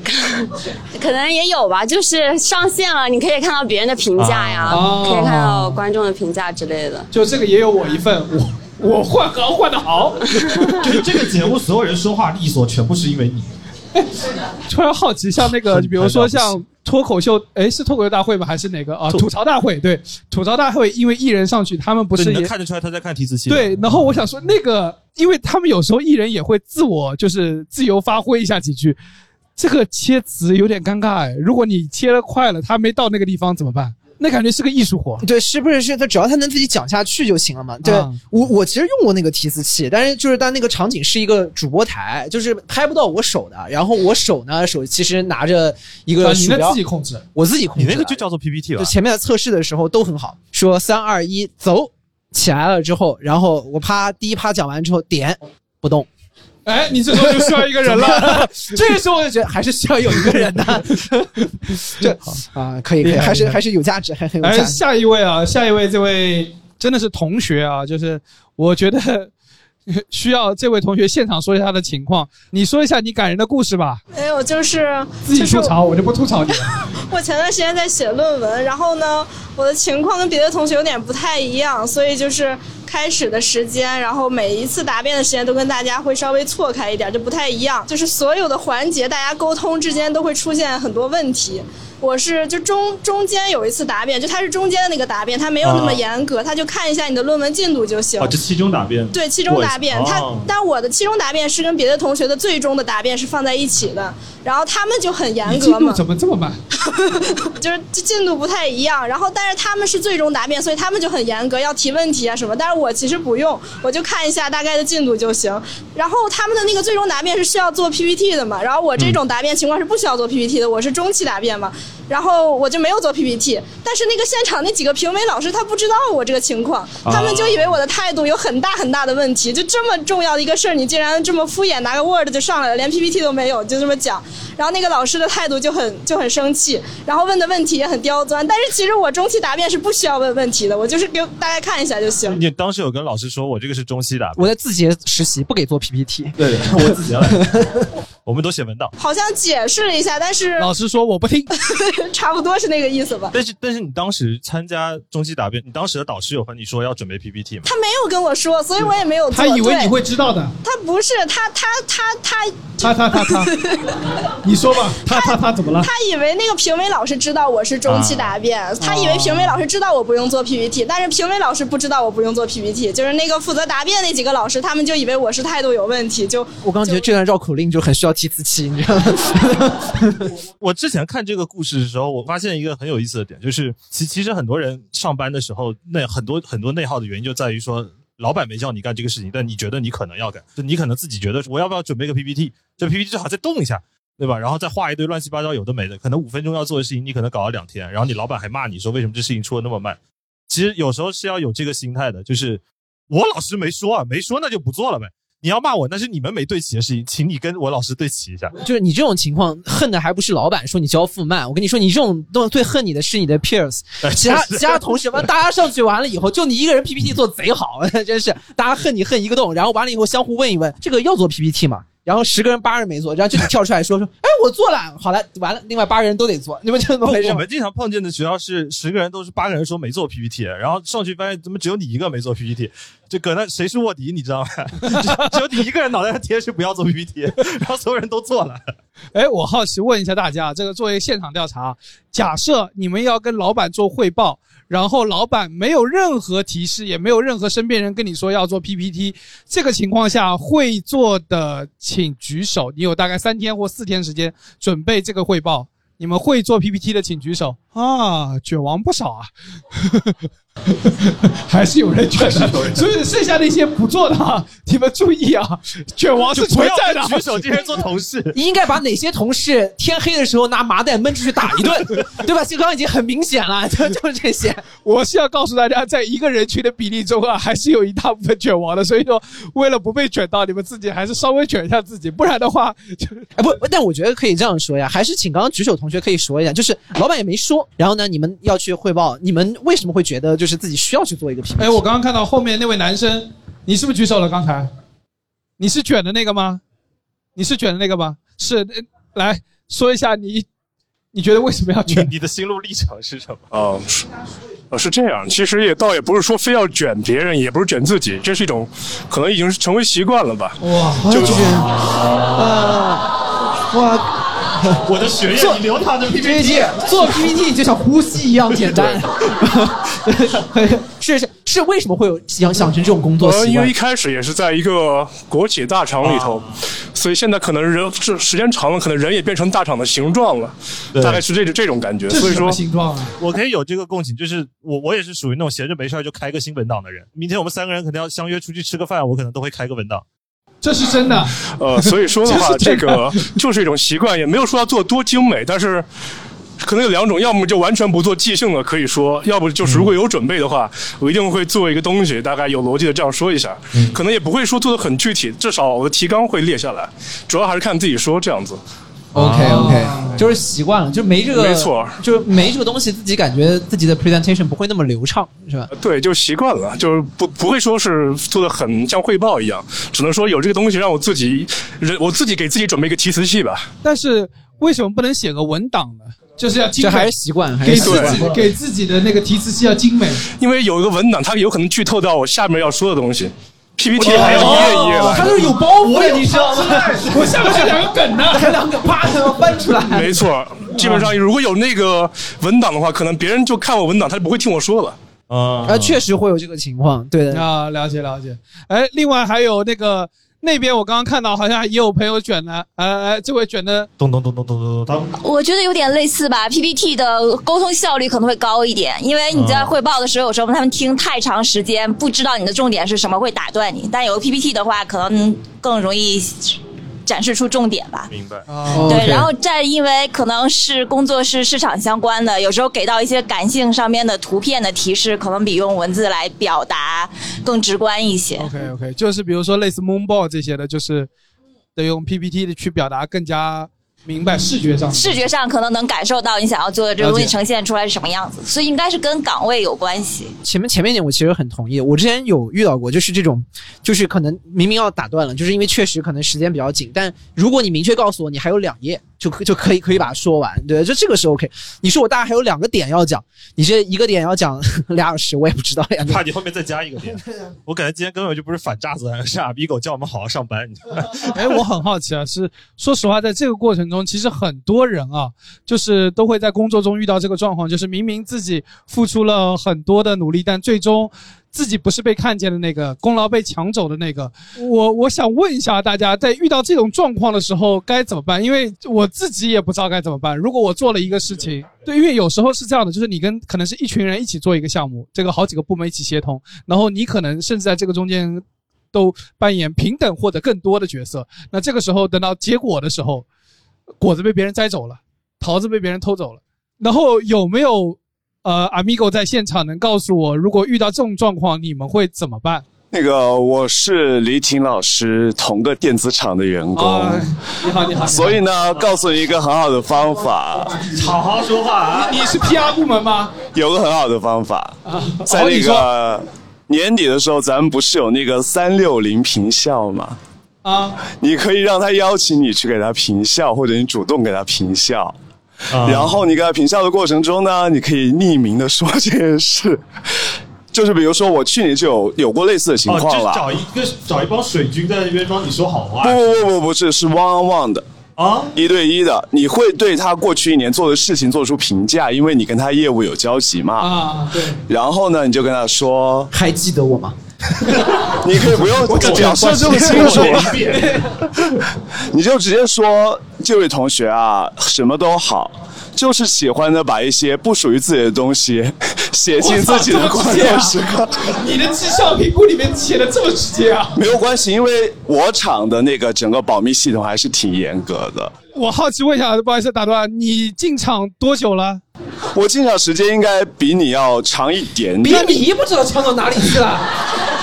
Speaker 11: 可能也有吧，就是上线了，你可以看到别人的评价呀，
Speaker 3: 啊
Speaker 11: 可以看到观众的评价之类的。
Speaker 3: 就这个也有我一份，我我换行换的好。
Speaker 12: 就是这个节目所有人说话利索，全部是因为你。
Speaker 3: 突然好奇，像那个，比如说像脱口秀，哎，是脱口秀大会吗？还是哪个啊？吐槽大会，对，吐槽大会，因为艺人上去，他们不是也
Speaker 4: 看得出来他在看提词器。
Speaker 3: 对，然后我想说，那个，因为他们有时候艺人也会自我就是自由发挥一下几句，这个切词有点尴尬哎。如果你切的快了，他没到那个地方怎么办？那感觉是个艺术活。
Speaker 5: 对，是不是是他只要他能自己讲下去就行了嘛？对、
Speaker 3: 啊
Speaker 5: 我我其实用过那个提词器，但是就是但那个场景是一个主播台，就是拍不到我手的，然后我手呢手其实拿着一
Speaker 3: 啊你那
Speaker 5: 个鼠标，
Speaker 3: 自己控制，
Speaker 5: 我自己控制
Speaker 4: 你。那个就叫做 PPT 吧
Speaker 5: 就？前面的测试的时候都很好，说三二一走起来了之后，然后我啪第一趴讲完之后点不动。
Speaker 3: 哎，你这时候就需要一个人了。
Speaker 5: 这个时候我就觉得还是需要有一个人的，这啊可以可以，还是还是有价值，还很有
Speaker 3: 哎，
Speaker 5: 价值。
Speaker 3: 下一位啊，下一位，这位真的是同学啊，就是我觉得需要这位同学现场说一下他的情况。你说一下你感人的故事吧，
Speaker 13: 没有就是
Speaker 3: 自己吐槽，我就不吐槽你了。
Speaker 13: 我前段时间在写论文，然后呢，我的情况跟别的同学有点不太一样，所以就是开始的时间，然后每一次答辩的时间都跟大家会稍微错开一点，就不太一样。就是所有的环节，大家沟通之间都会出现很多问题。我是就中中间有一次答辩，就他是中间的那个答辩，他没有那么
Speaker 12: 啊
Speaker 13: 严格，他就看一下你的论文进度就行。
Speaker 12: 哦，这期中答辩。
Speaker 13: 对，期中答辩，他
Speaker 12: 哦
Speaker 13: 但我的期中答辩是跟别的同学的最终的答辩是放在一起的，然后他们就很严
Speaker 3: 你进度
Speaker 13: 格嘛，
Speaker 3: 怎么这么慢？
Speaker 13: 就是进度不太一样。然后但是他们是最终答辩，所以他们就很严格，要提问题啊什么。但是我其实不用，我就看一下大概的进度就行。然后他们的那个最终答辩是需要做 PPT 的嘛，然后我这种答辩情况是不需要做 PPT 的，我是中期答辩嘛，然后我就没有做 PPT。但是那个现场那几个评委老师他不知道我这个情况，他们就以为我的态度有很大很大的问题，就这么重要的一个事儿，你竟然这么敷衍，拿个 Word 就上来了，连 PPT 都没有，就这么讲。然后那个老师的态度就很就很生气，然后问的问题也很刁钻。但是其实我中期答辩是不需要问问题的，我就是给大家看一下就行。
Speaker 4: 你当时有跟老师说我这个是中期答辩，
Speaker 5: 我在字节实习，不给做 PPT。
Speaker 4: 对，我自己要来，我们都写文档。
Speaker 13: 好像解释了一下，但是
Speaker 3: 老师说我不听，
Speaker 13: 差不多是那个意思吧。
Speaker 4: 但是但是你当时参加中期答辩，你当时的导师有和你说要准备 PPT 吗？
Speaker 13: 他没有跟我说，所以我也没有做。
Speaker 3: 他以为你
Speaker 13: 对
Speaker 3: 会知道的。
Speaker 13: 他不是他他他他
Speaker 3: 他他他他，你说吧，他他他怎么了？
Speaker 13: 他以为那个评委老师知道我是中期答辩，
Speaker 3: 啊
Speaker 13: 他以为评委老师知道我不用做 PPT，但是评委老师不知道我不用做 PPT，就是那个负责答辩那几个老师，他们就以为我是态度有问题，就
Speaker 5: 我刚刚觉得这段绕口令就很需要提词器，你知道吗？
Speaker 4: 我之前看这个故事的时候，我发现一个很有意思的点，就是其其实很多人上班的时候，那很多很多内耗的原因就在于说，老板没叫你干这个事情，但你觉得你可能要干，就你可能自己觉得我要不要准备个 PPT，这 PPT 最好再动一下，对吧？然后再画一堆乱七八糟有的没的，可能五分钟要做的事情，你可能搞了两天，然后你老板还骂你说为什么这事情出的那么慢。其实有时候是要有这个心态的，就是我老师没说啊，没说那就不做了呗。你要骂我，那是你们没对齐的事情，请你跟我老师对齐一下。
Speaker 5: 就是你这种情况，恨的还不是老板说你交付慢。我跟你说，你这种都最恨你的是你的 peers，其他其他同事们，大家上去完了以后，就你一个人 PPT 做贼好，真是大家恨你恨一个洞。然后完了以后相互问一问，这个要做 PPT 吗？然后十个人八人没做，然后就你跳出来说说，哎，我做了，好了，完了，另外八个人都得做，你们就这么回事？
Speaker 4: 我们经常碰见的学校是十个人都是八个人说没做 PPT，然后上去发现怎么只有你一个没做 PPT，就搁那谁是卧底你知道吗？只有你一个人脑袋上贴是不要做 PPT，然后所有人都做了。
Speaker 3: 哎，我好奇问一下大家，这个作为现场调查，假设你们要跟老板做汇报，然后老板没有任何提示，也没有任何身边人跟你说要做 PPT，这个情况下会做的请举手。你有大概三天或四天时间准备这个汇报，你们会做 PPT 的请举手啊，卷王不少啊。还是有人卷的，所以剩下那些不做的啊，你们注意啊，卷王是存在的啊。
Speaker 4: 举手，今天做同事。
Speaker 5: 你 应该把哪些同事天黑的时候拿麻袋闷出去打一顿，对吧？这刚刚已经很明显了，就就是这些。
Speaker 3: 我是要告诉大家，在一个人群的比例中啊，还是有一大部分卷王的。所以说，为了不被卷到，你们自己还是稍微卷一下自己，不然的话，就
Speaker 5: 哎不，但我觉得可以这样说呀，还是请刚刚举手同学可以说一下，就是老板也没说，然后呢，你们要去汇报，你们为什么会觉得就是自己需要去做一个 PPT？
Speaker 3: 哎，我刚刚看到后面那位男生，你是不是举手了？刚才你是卷的那个吗？你是卷的那个吗？是，呃来说一下你，你觉得为什么要卷？
Speaker 4: 你的心路历程是什么？
Speaker 1: 哦，是，呃，是这样。其实也倒也不是说非要卷别人，也不是卷自己，这是一种可能已经是成为习惯了吧。
Speaker 3: 哇，
Speaker 1: 就是
Speaker 5: 啊，哇。
Speaker 14: 我的学业，你留他的
Speaker 5: PPT，做 PPT 就像呼吸一样简单。是是 是，为什么会有想想成这种工作
Speaker 1: 呃，
Speaker 5: 习惯
Speaker 1: 因为一？开始也是在一个国企大厂里头，所以现在可能人这时间长了，可能人也变成大厂的形状了，大概是这这种感觉。所以说，
Speaker 3: 状啊？
Speaker 4: 我可以有这个共情，就是我我也是属于那种闲着没事就开个新文档的人。明天我们三个人可能要相约出去吃个饭，我可能都会开个文档。
Speaker 3: 这是真的。
Speaker 1: 呃，所以说的话，这个就是一种习惯，也没有说要做多精美，但是可能有两种，要么就完全不做即兴的，可以说；要不就是如果有准备的话，我一定会做一个东西，大概有逻辑的这样说一下，可能也不会说做的很具体，至少我的提纲会列下来，主要还是看自己说这样子。
Speaker 5: OK OK，就是习惯了，就没这个，
Speaker 1: 没错，
Speaker 5: 就没这个东西，自己感觉自己的 presentation 不会那么流畅，是吧？
Speaker 1: 对，就习惯了，就是不不会说是做的很像汇报一样，只能说有这个东西让我自己人我自己给自己准备一个提词器吧。
Speaker 3: 但是为什么不能写个文档呢？就是要精美，
Speaker 5: 这还是习惯还是
Speaker 3: 给自己给自己的那个提词器要精美。
Speaker 1: 因为有一个文档，它有可能剧透到我下面要说的东西。PPT 还要一页一页来，
Speaker 3: 他都有包袱的，你知道吗？我下面是两个梗呢，
Speaker 5: 还两个啪就翻出来。
Speaker 1: 没错，基本上如果有那个文档的话，可能别人就看我文档，他就不会听我说了。
Speaker 4: 啊
Speaker 5: 啊，确实会有这个情况，对的。
Speaker 3: 啊，了解了解。哎，另外还有那个那边我刚刚看到好像也有朋友卷的，呃，哎，这位卷的
Speaker 4: 咚咚咚咚咚咚咚咚。
Speaker 15: 我觉得有点类似吧，PPT 的沟通效率可能会高一点，因为你在汇报的时候，有时候他们听太长时间，不知道你的重点是什么，会打断你。但有个 PPT 的话，可能更容易展示出重点吧。
Speaker 4: 明白。
Speaker 15: 对，然后再因为可能是工作室市场相关的，有时候给到一些感性上面的图片的提示，可能比用文字来表达更直观一些。
Speaker 3: OK OK，就是比如说类似 Moonball 这些的，就是得用 PPT 的去表达更加明白视觉上。
Speaker 15: 视觉上可能能感受到你想要做的这个东西呈现出来是什么样子，所以应该是跟岗位有关系。
Speaker 5: 前面前面一点我其实很同意，我之前有遇到过，就是这种，就是可能明明要打断了，就是因为确实可能时间比较紧，但如果你明确告诉我你还有两页，就可就可以可以把它说完，对，就这个是 OK。你说我大概还有两个点要讲，你这一个点要讲 俩小时，我也不知道呀。
Speaker 4: 怕你后面再加一个点。我感觉今天根本就不是反诈子，是傻逼狗叫我们好好上班。你知道吗
Speaker 3: 哎，我很好奇啊，是说实话，在这个过程中，其实很多人啊，就是都会在工作中遇到这个状况，就是明明自己付出了很多的努力，但最终自己不是被看见的那个，功劳被抢走的那个。我我想问一下大家，在遇到这种状况的时候该怎么办？因为我自己也不知道该怎么办。如果我做了一个事情，对，因为有时候是这样的，就是你跟可能是一群人一起做一个项目，这个好几个部门一起协同，然后你可能甚至在这个中间都扮演平等或者更多的角色。那这个时候等到结果的时候，果子被别人摘走了，桃子被别人偷走了，然后有没有呃，Amigo 在现场能告诉我，如果遇到这种状况，你们会怎么办？
Speaker 16: 那个我是李挺老师同个电子厂的员工，
Speaker 3: 啊，你好，你好。
Speaker 16: 所以呢，告诉你一个很好的方法，
Speaker 12: 好好说话啊！
Speaker 3: 你是 PR 部门吗？
Speaker 16: 有个很好的方法，在那个年底的时候，咱们不是有那个三六零评校吗？
Speaker 3: 啊，
Speaker 16: 你可以让他邀请你去给他评校，或者你主动给他评校。
Speaker 4: 啊
Speaker 16: 然后你给他评价的过程中呢，你可以匿名的说这件事，就是比如说我去年就有有过类似的情
Speaker 12: 哦，就是
Speaker 16: 况了。
Speaker 12: 找一个找一帮水军在那边帮你说好话。
Speaker 16: 不不不不是，是 one on one 的
Speaker 12: 啊，
Speaker 16: 一对一的，你会对他过去一年做的事情做出评价，因为你跟他业务有交集嘛。
Speaker 3: 啊，对。
Speaker 16: 然后呢，你就跟他说，
Speaker 5: 还记得我吗？
Speaker 16: 你可以不用
Speaker 5: 我感觉
Speaker 16: 表示这么清楚
Speaker 5: 一遍，
Speaker 16: 你就直接说这位同学啊，什么都好。就是喜欢的把一些不属于自己的东西 写进自己的关键时刻。
Speaker 3: 你的绩效评估里面写的这么直接啊？
Speaker 16: 没有关系，因为我厂的那个整个保密系统还是挺严格的。
Speaker 3: 我好奇问一下，不好意思打断，你进厂多久了？
Speaker 16: 我进厂时间应该比你要长一点
Speaker 5: 比
Speaker 16: 点，
Speaker 5: 你不知道长到哪里去了。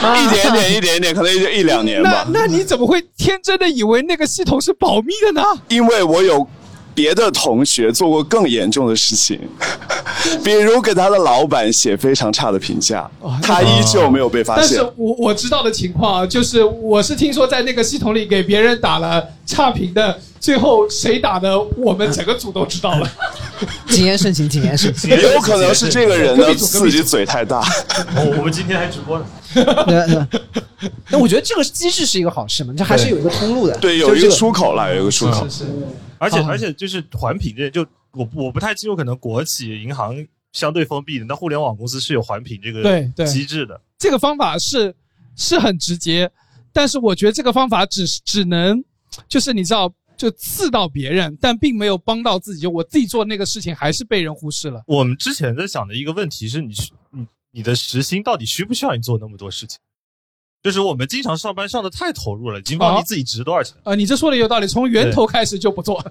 Speaker 16: 一点点，一点点，可能也就一两年
Speaker 3: 那
Speaker 16: 吧。
Speaker 3: 那你怎么会天真的以为那个系统是保密的呢？
Speaker 16: 因为我有别的同学做过更严重的事情，比如给他的老板写非常差的评价，他依旧没有被发现
Speaker 3: 但是。我我知道的情况啊，就是我是听说在那个系统里给别人打了差评的，最后谁打的，我们整个组都知道了。
Speaker 5: 谨言慎行，谨言慎行。
Speaker 16: 也有可能是这个人的自己嘴太大。
Speaker 12: 我我们今天还直播呢。
Speaker 5: 对对。那我觉得这个机制是一个好事嘛，这还是有一个通路的。
Speaker 16: 对，有一个出口了，有一个出口。
Speaker 3: 是是
Speaker 4: 而且而且就是环评这，就我我不太清楚，可能国企银行相对封闭的，那互联网公司是有环评这个
Speaker 3: 对对
Speaker 4: 机制的。
Speaker 3: 这个方法是是很直接，但是我觉得这个方法只是只能就是你知道就刺到别人，但并没有帮到自己。就我自己做那个事情还是被人忽视了。
Speaker 4: 我们之前在想的一个问题是你需你你的时薪到底需不需要你做那么多事情？就是我们经常上班上的太投入了，已经忘记自己值多少钱。
Speaker 3: 呃，你这说的有道理，从源头开始就不做，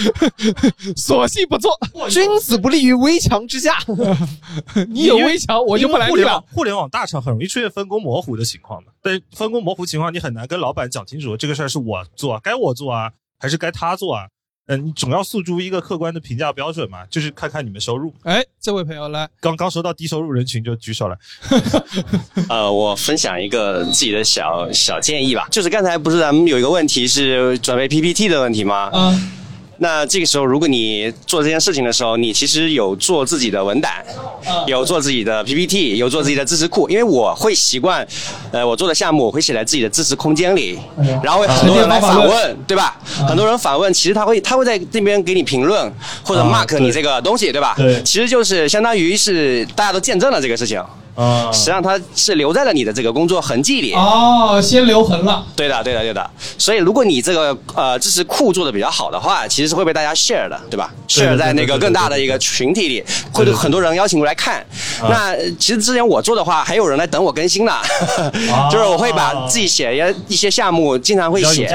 Speaker 3: 索性不做。
Speaker 5: 君子不立于危墙之下。
Speaker 3: 你有危墙，我就不来
Speaker 4: 互联网。互联网大厂很容易出现分工模糊的情况的。但分工模糊情况，你很难跟老板讲清楚这个事儿是我做，该我做啊，还是该他做啊？嗯，你总要诉诸一个客观的评价标准嘛，就是看看你们收入。
Speaker 3: 哎，这位朋友来，
Speaker 4: 刚刚说到低收入人群就举手了。
Speaker 17: 呃，我分享一个自己的小小建议吧，就是刚才不是咱们有一个问题是准备 PPT 的问题吗？
Speaker 3: 嗯。
Speaker 17: 那这个时候，如果你做这件事情的时候，你其实有做自己的文档，有做自己的 PPT，有做自己的知识库，因为我会习惯，呃，我做的项目我会写在自己的知识空间里，然后会很多人来访问，对吧？很多人访问，其实他会他会在这边给你评论或者 mark 你这个东西，对吧？
Speaker 12: 对
Speaker 17: 其实就是相当于是大家都见证了这个事情。
Speaker 12: 啊
Speaker 17: 实际上它是留在了你的这个工作痕迹里。
Speaker 3: 哦，先留痕了。
Speaker 17: 对的，对的，对的。所以如果你这个呃知识库做的比较好的话，其实是会被大家 share 的，对吧？share 在那个更大的一个群体里，会有很多人邀请过来看。
Speaker 12: 啊
Speaker 17: 那呃其实之前我做的话，还有人来等我更新呢，就是我会把自己写一些一些项目，经常会写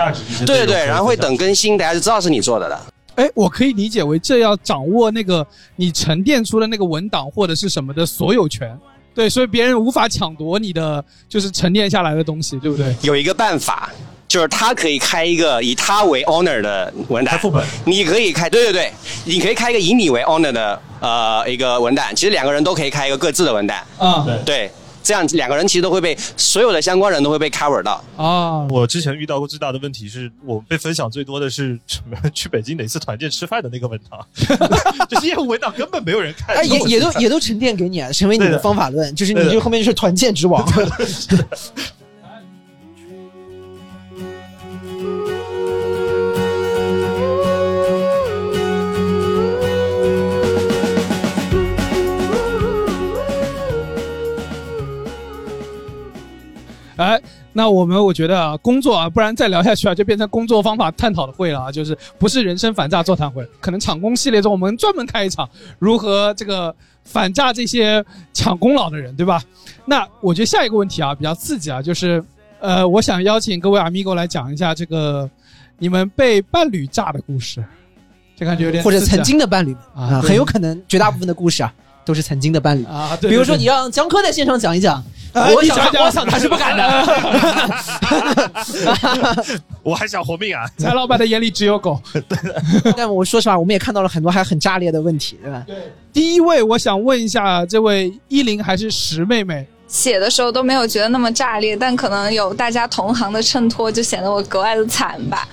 Speaker 17: 对对对，然后会等更新，大家就知道是你做的了。
Speaker 3: 哎，我可以理解为这要掌握那个你沉淀出的那个文档或者是什么的所有权。对，所以别人无法抢夺你的就是沉淀下来的东西，对不对？
Speaker 17: 有一个办法，就是他可以开一个以他为 owner 的文档，副本，你可以开，对对对，你可以开一个以你为 owner 的呃一个文档，其实两个人都可以开一个各自的文档，
Speaker 3: 啊，
Speaker 17: 对，这样两个人其实都会被所有的相关人都会被 cover 到。
Speaker 3: 啊，
Speaker 4: 我之前遇到过最大的问题是我被分享最多的是什么去北京哪次团建吃饭的那个文档，就是业务文档根本没有人看。
Speaker 5: 哎，也 也都也都沉淀给你啊，成为你的方法论，就是你
Speaker 4: 对的
Speaker 5: 这后面就是团建之王。
Speaker 3: 哎，那我们我觉得啊，工作啊，不然再聊下去啊，就变成工作方法探讨的会了啊，就是不是人生反诈座谈会，可能厂工系列中我们专门开一场，如何这个反诈这些抢功劳的人，对吧？那我觉得下一个问题啊，比较刺激啊，就是呃，我想邀请各位 amigo 来讲一下这个你们被伴侣诈的故事，这感觉有点
Speaker 5: 或者
Speaker 3: 刺激啊。
Speaker 5: 曾经的伴侣啊，很有可能绝大部分的故事啊，都是曾经的伴侣
Speaker 3: 啊。对
Speaker 5: 比如说，你让江科在现场讲一讲，
Speaker 3: 哎
Speaker 5: 我想我想他是不敢的。
Speaker 4: 我还想活命啊！
Speaker 3: 蔡老板的眼里只有狗。
Speaker 5: 但我说实话，我们也看到了很多还很炸裂的问题，对吧？
Speaker 3: 对。第一位，我想问一下，这位依林还是石妹妹？
Speaker 9: 写的时候都没有觉得那么炸裂，但可能有大家同行的衬托，就显得我格外的惨吧。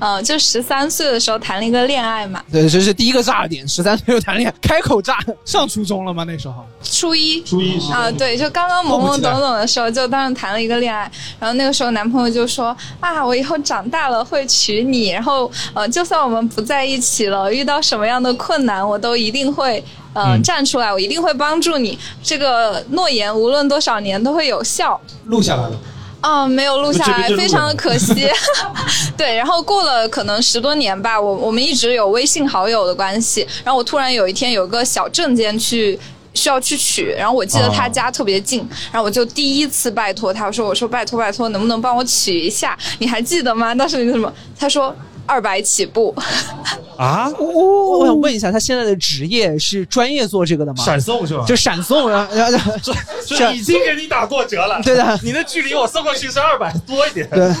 Speaker 9: 嗯、就十三岁的时候谈了一个恋爱嘛，
Speaker 5: 对，这是第一个炸点。十三岁又谈恋爱，开口炸。
Speaker 3: 上初中了吗？那时候？
Speaker 9: 初一，
Speaker 3: 初一
Speaker 9: 啊，对，就刚刚懵懵懂懂的时候，就当时谈了一个恋爱，然后那个时候男朋友就说啊，我以后长大了会娶你，然后呃，就算我们不在一起了，遇到什么样的困难，我都一定会。呃，
Speaker 3: 嗯
Speaker 9: 站出来，我一定会帮助你。这个诺言无论多少年都会有效。
Speaker 3: 录下来了。
Speaker 9: 啊、没有录下来，非常的可惜。对，然后过了可能十多年吧，我我们一直有微信好友的关系。然后我突然有一天有个小证件去。需要去取，然后我记得他家特别近，然后我就第一次拜托他，我说我说拜托拜托，能不能帮我取一下？你还记得吗？当时那个什么？他说二百起步。
Speaker 4: 啊，
Speaker 5: 我我想问一下，他现在的职业是专业做这个的吗？
Speaker 4: 闪送是吧
Speaker 5: 就闪送，然后然后
Speaker 4: 这已经给你打过折了。
Speaker 5: 对的
Speaker 4: 你的距离我送过去是二百多一点。
Speaker 5: 对，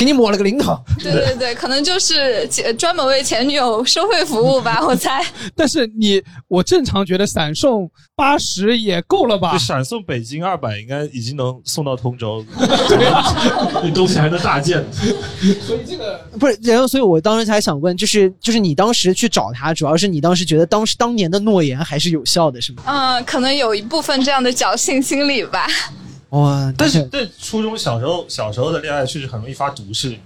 Speaker 5: 给你抹了个零头。
Speaker 9: 对对对，可能就是专门为前女友收费服务吧，我猜。
Speaker 3: 但是你，我正常觉得闪送八十也够了吧
Speaker 4: 就？闪送北京二百应该已经能送到通州，你东西还能大件。
Speaker 3: 所以这个
Speaker 5: 不是，然后所以我当时才想问，就是就是你当时去找他，主要是你当时觉得当时当年的诺言还是有效的，是吗？
Speaker 9: 嗯，可能有一部分这样的侥幸心理吧。
Speaker 5: 哇，
Speaker 4: 但是但初中小时候小时候的恋爱确实很容易发毒誓？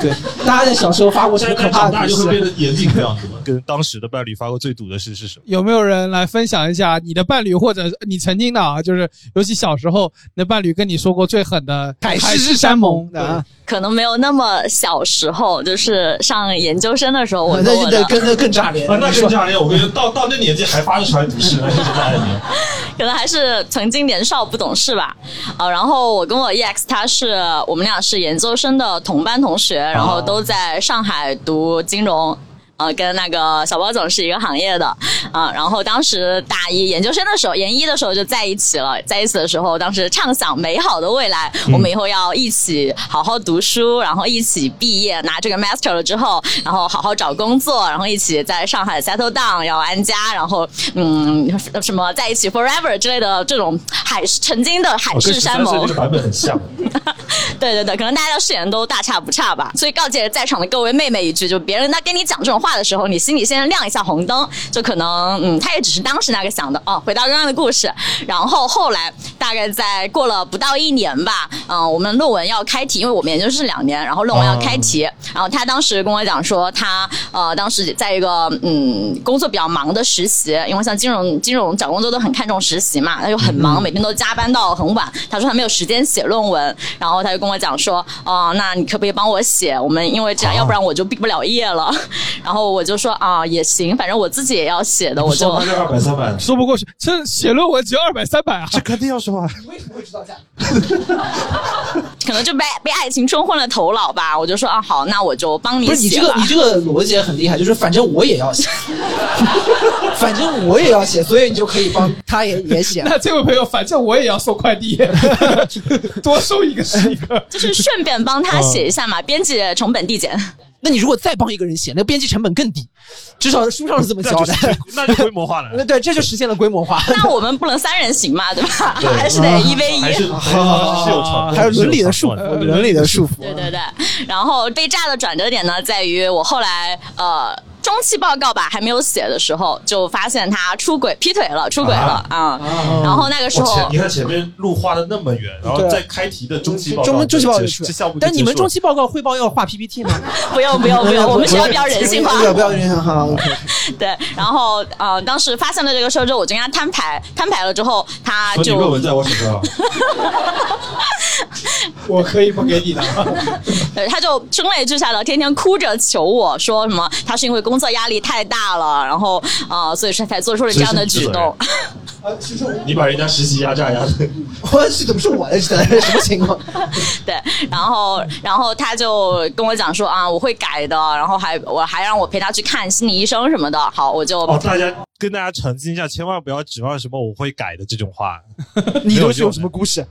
Speaker 5: 对，大家在小时候发过什么可怕的毒誓？
Speaker 4: 严禁这样子吗？跟当时的伴侣发过最毒的事是什么？
Speaker 3: 有没有人来分享一下你的伴侣或者你曾经的啊？就是尤其小时候，你的伴侣跟你说过最狠的
Speaker 5: 海
Speaker 3: 誓
Speaker 5: 誓山盟的啊。
Speaker 18: 可能没有那么小时候，就是上研究生的时候，我
Speaker 5: 那那
Speaker 18: 跟
Speaker 5: 那更炸裂
Speaker 4: 啊，那更炸裂！我跟你说，到到那年纪还发得出来毒誓，那是真的爱你。
Speaker 18: 可能还是曾经年少不懂事吧。啊，然后我跟我 EX 他是我们俩是研究生的同班同学，然后都在上海读金融。呃，跟那个小包总是一个行业的啊、然后当时大一研究生的时候，研一的时候就在一起了。在一起的时候，当时畅想美好的未来，我们以后要一起好好读书，然后一起毕业，拿这个 master 了之后，然后好好找工作，然后一起在上海 settle down，要安家，然后嗯，什么在一起 forever 之类的这种海曾经的海誓山盟。
Speaker 4: 这个版本很像。
Speaker 18: 对对对，可能大家的誓言都大差不差吧。所以告诫在场的各位妹妹一句，就别人在跟你讲这种话的时候，你心里先亮一下红灯，就可能嗯，他也只是当时那个想的哦。回到刚刚的故事，然后后来大概在过了不到一年吧，嗯、我们论文要开题，因为我们研究生两年，然后论文要开题，然后他当时跟我讲说，他呃当时在一个嗯工作比较忙的实习，因为像金融金融找工作都很看重实习嘛，他就很忙，每天都加班到很晚。他说他没有时间写论文，然后他就跟我讲说，哦、那你可不可以帮我写？我们因为这样，要不然我就毕不了业了。然 后我就说啊，也行，反正我自己也要写的，我就
Speaker 4: 说他这二百三百，
Speaker 3: 说不过去，这写论文只要二百三百啊！
Speaker 4: 这肯定要说啊。
Speaker 5: 为什么会知道价？
Speaker 18: 可能就被被爱情冲昏了头脑吧。我就说啊，好，那我就帮你
Speaker 5: 不是你这个你这个逻辑也很厉害，就是反正我也要写，反正我也要写，所以你就可以帮他也也写。
Speaker 3: 那这位朋友，反正我也要送快递，多收一个是一个。
Speaker 18: 就是顺便帮他写一下嘛，编辑成本递减。
Speaker 5: 那你如果再帮一个人写，那编辑成本更低，至少书上是这么交代。
Speaker 4: 那就规模化了。
Speaker 5: 那 对，这就实现了规模化。
Speaker 18: 那我们不能三人行嘛，对吧？
Speaker 5: 对
Speaker 18: 还是得一 v 一。
Speaker 4: 还是 还是有成
Speaker 5: 还有伦理的束缚，伦理的束缚。
Speaker 18: 对对对，然后被炸的转折点呢，在于我后来呃。中期报告吧，还没有写的时候，就发现他出轨、劈腿了，出轨了啊、然后那个时候，
Speaker 4: 你看前面路画的那么远，然后在开题的中期报告，
Speaker 5: 中中期报告
Speaker 4: 这
Speaker 5: 就出
Speaker 4: 这项目
Speaker 5: 但你们中期报告汇报要画 PPT 吗？
Speaker 18: 不用不用不用，我们学校比较人性化。
Speaker 5: 不要不要人性化。
Speaker 18: 对，然后呃，当时发现了这个事儿之后，我就跟他摊牌，摊牌了之后，他就
Speaker 4: 论文在我手上，
Speaker 3: 我可以不给你的。
Speaker 18: 对，他就声泪俱下的，天天哭着求我说什么，他是因为工作压力太大了，然后呃，所以说才做出了这样的举动。
Speaker 4: 啊，其实你把人家实习压榨压的，
Speaker 5: 我去怎么是我的？什么情况？
Speaker 18: 对，然后然后他就跟我讲说啊，我会改的，然后还我还让我陪他去看心理医生什么的。好，我就
Speaker 4: 哦，大家跟大家澄清一下，千万不要指望什么我会改的这种话。
Speaker 5: 你都是有什么故事？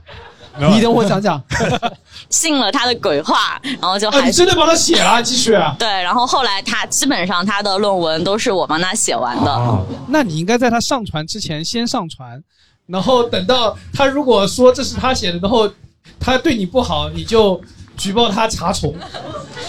Speaker 5: 你等我讲讲。
Speaker 18: 信了他的鬼话，然后就
Speaker 3: 啊，
Speaker 18: 还
Speaker 3: 你真的帮他写了，继续啊。
Speaker 18: 对，然后后来他基本上他的论文都是我帮他写完的。
Speaker 3: 那你应该在他上传之前先上传，然后等到他如果说这是他写的，然后他对你不好，你就举报他查重。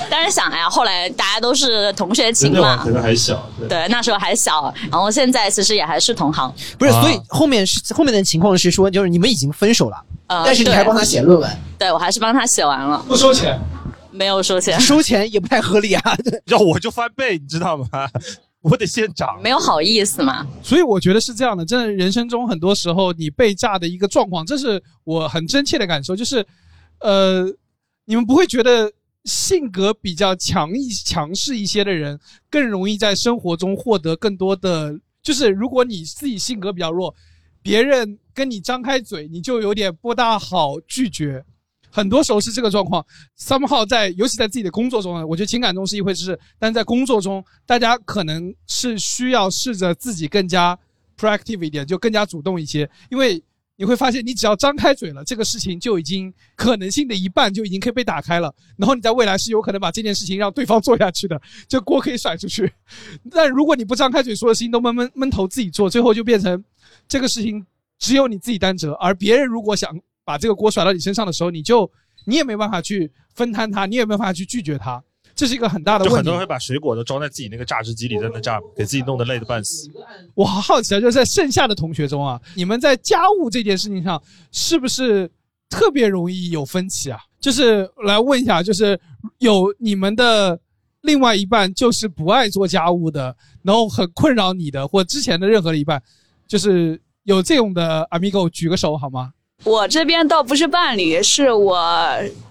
Speaker 18: 但是想哎呀，后来大家都是同学情嘛，
Speaker 4: 可能还小。
Speaker 18: 对，那时候还小，然后现在其实也还是同行。
Speaker 5: 不是，所以后面是后面的情况是说，就是你们已经分手了，
Speaker 18: 呃
Speaker 5: 但是你还帮他写论文，
Speaker 18: 对我还是帮他写完了，
Speaker 3: 不收钱，
Speaker 18: 没有收钱，
Speaker 5: 收钱也不太合理啊。
Speaker 4: 要我就翻倍，你知道吗？我得先涨，
Speaker 18: 没有好意思嘛。
Speaker 3: 所以我觉得是这样的，真的人生中很多时候你被炸的一个状况，这是我很真切的感受，就是，呃，你们不会觉得性格比较强一强势一些的人更容易在生活中获得更多的，就是如果你自己性格比较弱，别人跟你张开嘴，你就有点不大好拒绝。很多时候是这个状况，somehow 在，尤其在自己的工作中，我觉得情感中是一回事，但在工作中，大家可能是需要试着自己更加 proactive 一点，就更加主动一些，因为你会发现，你只要张开嘴了，这个事情就已经可能性的一半就已经可以被打开了，然后你在未来是有可能把这件事情让对方做下去的，这锅可以甩出去。但如果你不张开嘴，所有事情都闷闷闷头自己做，最后就变成这个事情只有你自己担责，而别人如果想把这个锅甩到你身上的时候，你就你也没办法去分摊它，你也没办法去拒绝它，这是一个很大的问题
Speaker 4: 就很多人。会把水果都装在自己那个榨汁机里，在那榨，给自己弄得累得半死。
Speaker 3: 我好好奇啊，就是在剩下的同学中啊，你们在家务这件事情上是不是特别容易有分歧啊？就是来问一下，就是有你们的另外一半就是不爱做家务的，然后很困扰你的，或之前的任何的一半，就是有这种的 amigo 举个手好吗？
Speaker 19: 我这边倒不是伴侣，是我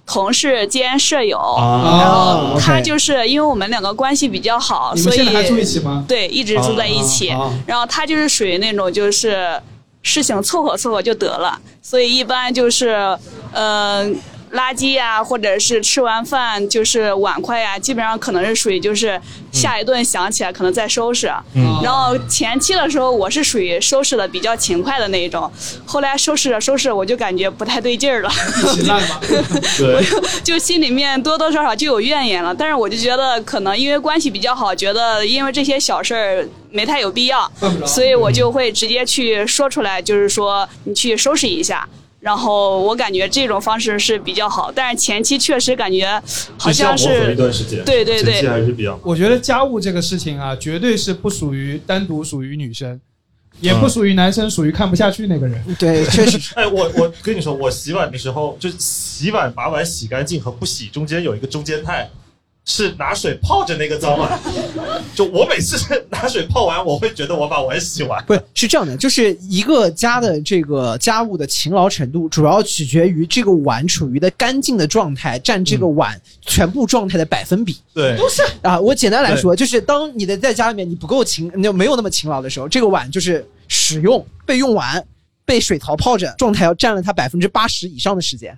Speaker 19: 同事兼舍友，
Speaker 3: 啊
Speaker 19: 然后他就是因为我们两个关系比较好，所以
Speaker 3: 还住一起吗
Speaker 19: 对，一直住在一起。然后他就是属于那种就是事情凑合凑合就得了，所以一般就是呃。垃圾呀、或者是吃完饭就是碗筷呀、基本上可能是属于就是下一顿想起来可能再收拾。
Speaker 3: 嗯
Speaker 19: 然后前期的时候我是属于收拾的比较勤快的那一种，后来收拾着收拾着我就感觉不太对劲儿了，
Speaker 3: 一起烂吧。
Speaker 19: 我就就心里面多多少少就有怨言了。但是我就觉得可能因为关系比较好，觉得因为这些小事儿没太有必要所以我就会直接去说出来，就是说你去收拾一下。然后我感觉这种方式是比较好，但是前期确实感觉好像是
Speaker 4: 一段时间，
Speaker 19: 对对对
Speaker 4: 前期还是比较。
Speaker 3: 我觉得家务这个事情啊，绝对是不属于单独属于女生，也不属于男生，属于看不下去那个人。
Speaker 5: 对，确实。
Speaker 4: 哎，我我跟你说，我洗碗的时候，就洗碗把碗洗干净和不洗中间有一个中间态，是拿水泡着那个脏碗。就我每次拿水泡完，我会觉得我把碗洗完。
Speaker 5: 不是是这样的，就是一个家的这个家务的勤劳程度，主要取决于这个碗处于的干净的状态，占这个碗全部状态的百分比。
Speaker 4: 对，
Speaker 5: 都是啊。我简单来说，就是当你的在家里面你不够勤，你就没有那么勤劳的时候，这个碗就是使用被用完，被水槽泡着，状态要占了它百分之八十以上的时间，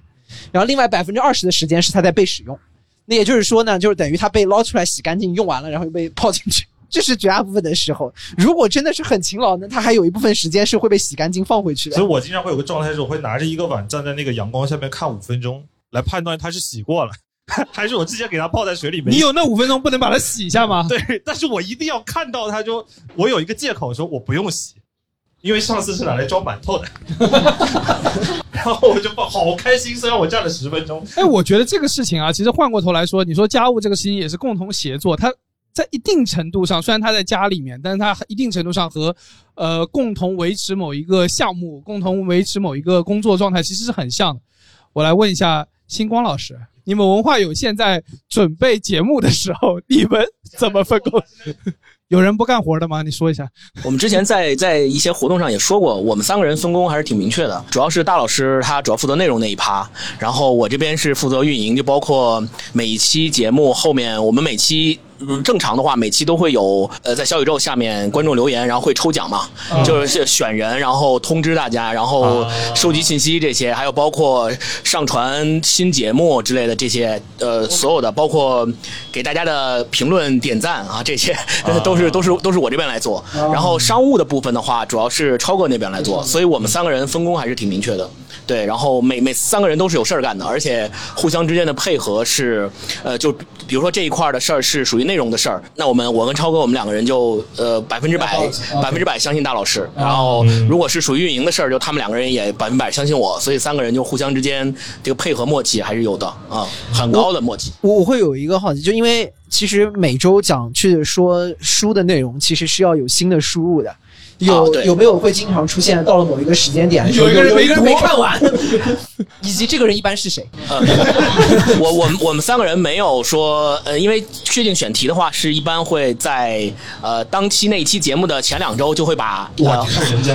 Speaker 5: 然后另外百分之二十的时间是它在被使用。那也就是说呢，就是等于它被捞出来洗干净用完了，然后又被泡进去。这是绝大部分的时候。如果真的是很勤劳呢，它还有一部分时间是会被洗干净放回去的。
Speaker 4: 所以我经常会有个状态是，我会拿着一个碗站在那个阳光下面看五分钟，来判断它是洗过了，还是我之前给它泡在水里面。
Speaker 3: 你有那五分钟不能把它洗一下吗？
Speaker 4: 对，但是我一定要看到它就，我有一个借口说我不用洗，因为上次是拿来装馒头的，然后我就好开心，虽然我站了十分钟。
Speaker 3: 哎，我觉得这个事情啊，其实换过头来说，你说家务这个事情也是共同协作，它在一定程度上，虽然他在家里面，但是他一定程度上和呃共同维持某一个项目、共同维持某一个工作状态其实是很像的。我来问一下星光老师，你们文化有限在准备节目的时候，你们怎么分工？有人不干活的吗？你说一下。
Speaker 20: 我们之前在在一些活动上也说过，我们三个人分工还是挺明确的，主要是大老师他主要负责内容那一趴，然后我这边是负责运营，就包括每一期节目后面，我们每期。嗯正常的话，每期都会有呃，在小宇宙下面观众留言，然后会抽奖嘛，
Speaker 6: 嗯。
Speaker 20: 就是选人，然后通知大家，然后收集信息这些，还有包括上传新节目之类的这些，呃，所有的包括给大家的评论点赞啊，这些 都是都是都是我这边来做。然后商务的部分的话，主要是超哥那边来做，所以我们三个人分工还是挺明确的。对，然后每每三个人都是有事儿干的，而且互相之间的配合是，呃，就比如说这一块儿的事儿是属于内容的事儿，那我们我跟超哥我们两个人就呃百分之百百分之百相信大老师，然后如果是属于运营的事儿，就他们两个人也百分百相信我，所以三个人就互相之间这个配合默契还是有的啊，很高的默契。
Speaker 5: 我我会有一个好奇，就因为其实每周讲去说书的内容，其实是要有新的输入的。有、
Speaker 20: 啊
Speaker 5: 有没有会经常出现到了某一个时间点，
Speaker 3: 有一个人
Speaker 5: 有一个人没看完，以及这个人一般是谁？
Speaker 20: 呃，我我们我们三个人没有说，呃，因为确定选题的话，是一般会在呃当期那一期节目的前两周就会把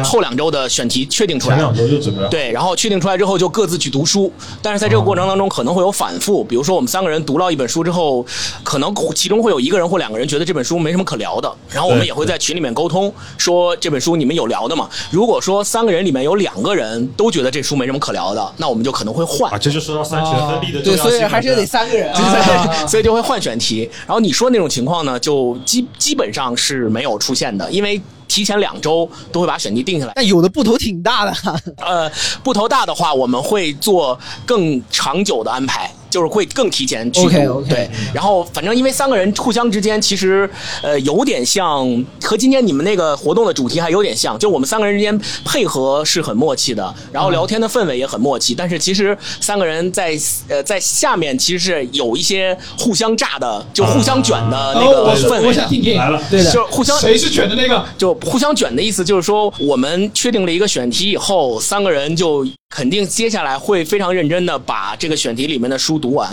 Speaker 20: 后两周的选题确定出来。
Speaker 12: 前两周就准备了
Speaker 20: 对，然后确定出来之后就各自去读书，但是在这个过程当中可能会有反复，比如说我们三个人读到一本书之后，可能其中会有一个人或两个人觉得这本书没什么可聊的，然后我们也会在群里面沟通，说这本书你们有聊的吗？如果说三个人里面有两个人都觉得这书没什么可聊的，那我们就可能会换。
Speaker 12: 啊，这就说到三权分立的重
Speaker 5: 对。所以还是得三个人。
Speaker 20: 对，所以就会换选题。然后你说那种情况呢，就基基本上是没有出现的，因为提前两周都会把选题定下来。
Speaker 5: 但有的部头挺大的，
Speaker 20: 呃，部头大的话，我们会做更长久的安排。就是会更提前去对，然后反正因为三个人互相之间其实呃有点像，和今天你们那个活动的主题还有点像，就我们三个人之间配合是很默契的，然后聊天的氛围也很默契，但是其实三个人在呃在下面其实是有一些互相炸的，就互相卷的那个氛围。
Speaker 12: 来了
Speaker 3: 对的
Speaker 20: 就互相
Speaker 3: 谁是卷的那个？
Speaker 20: 就互相卷的意思，就是说我们确定了一个选题以后，三个人就肯定接下来会非常认真的把这个选题里面的书读完。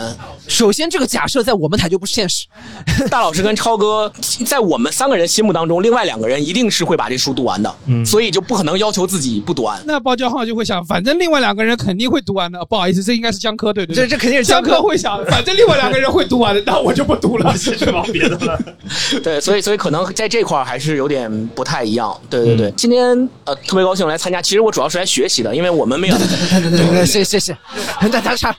Speaker 5: 首先，这个假设在我们台就不现实。
Speaker 20: 大老师跟超哥在我们三个人心目当中，另外两个人一定是会把这书读完的，
Speaker 3: 嗯
Speaker 20: 所以就不可能要求自己不读完。
Speaker 3: 那包教号就会想，反正另外两个人肯定会读完的。不好意思，这应该是江科对对对，
Speaker 5: 这这肯定是
Speaker 3: 江
Speaker 5: 江科
Speaker 3: 科会想，反正另外两个人会读完的，那我就不读了。
Speaker 12: 去忙别的了。
Speaker 20: 对，所以所以可能在这块儿还是有点不太一样。对对对，
Speaker 3: 嗯
Speaker 20: 今天呃特别高兴来参加，其实我主要是来学习的，因为我们没有。
Speaker 5: 对对对对，谢谢谢谢，那咱差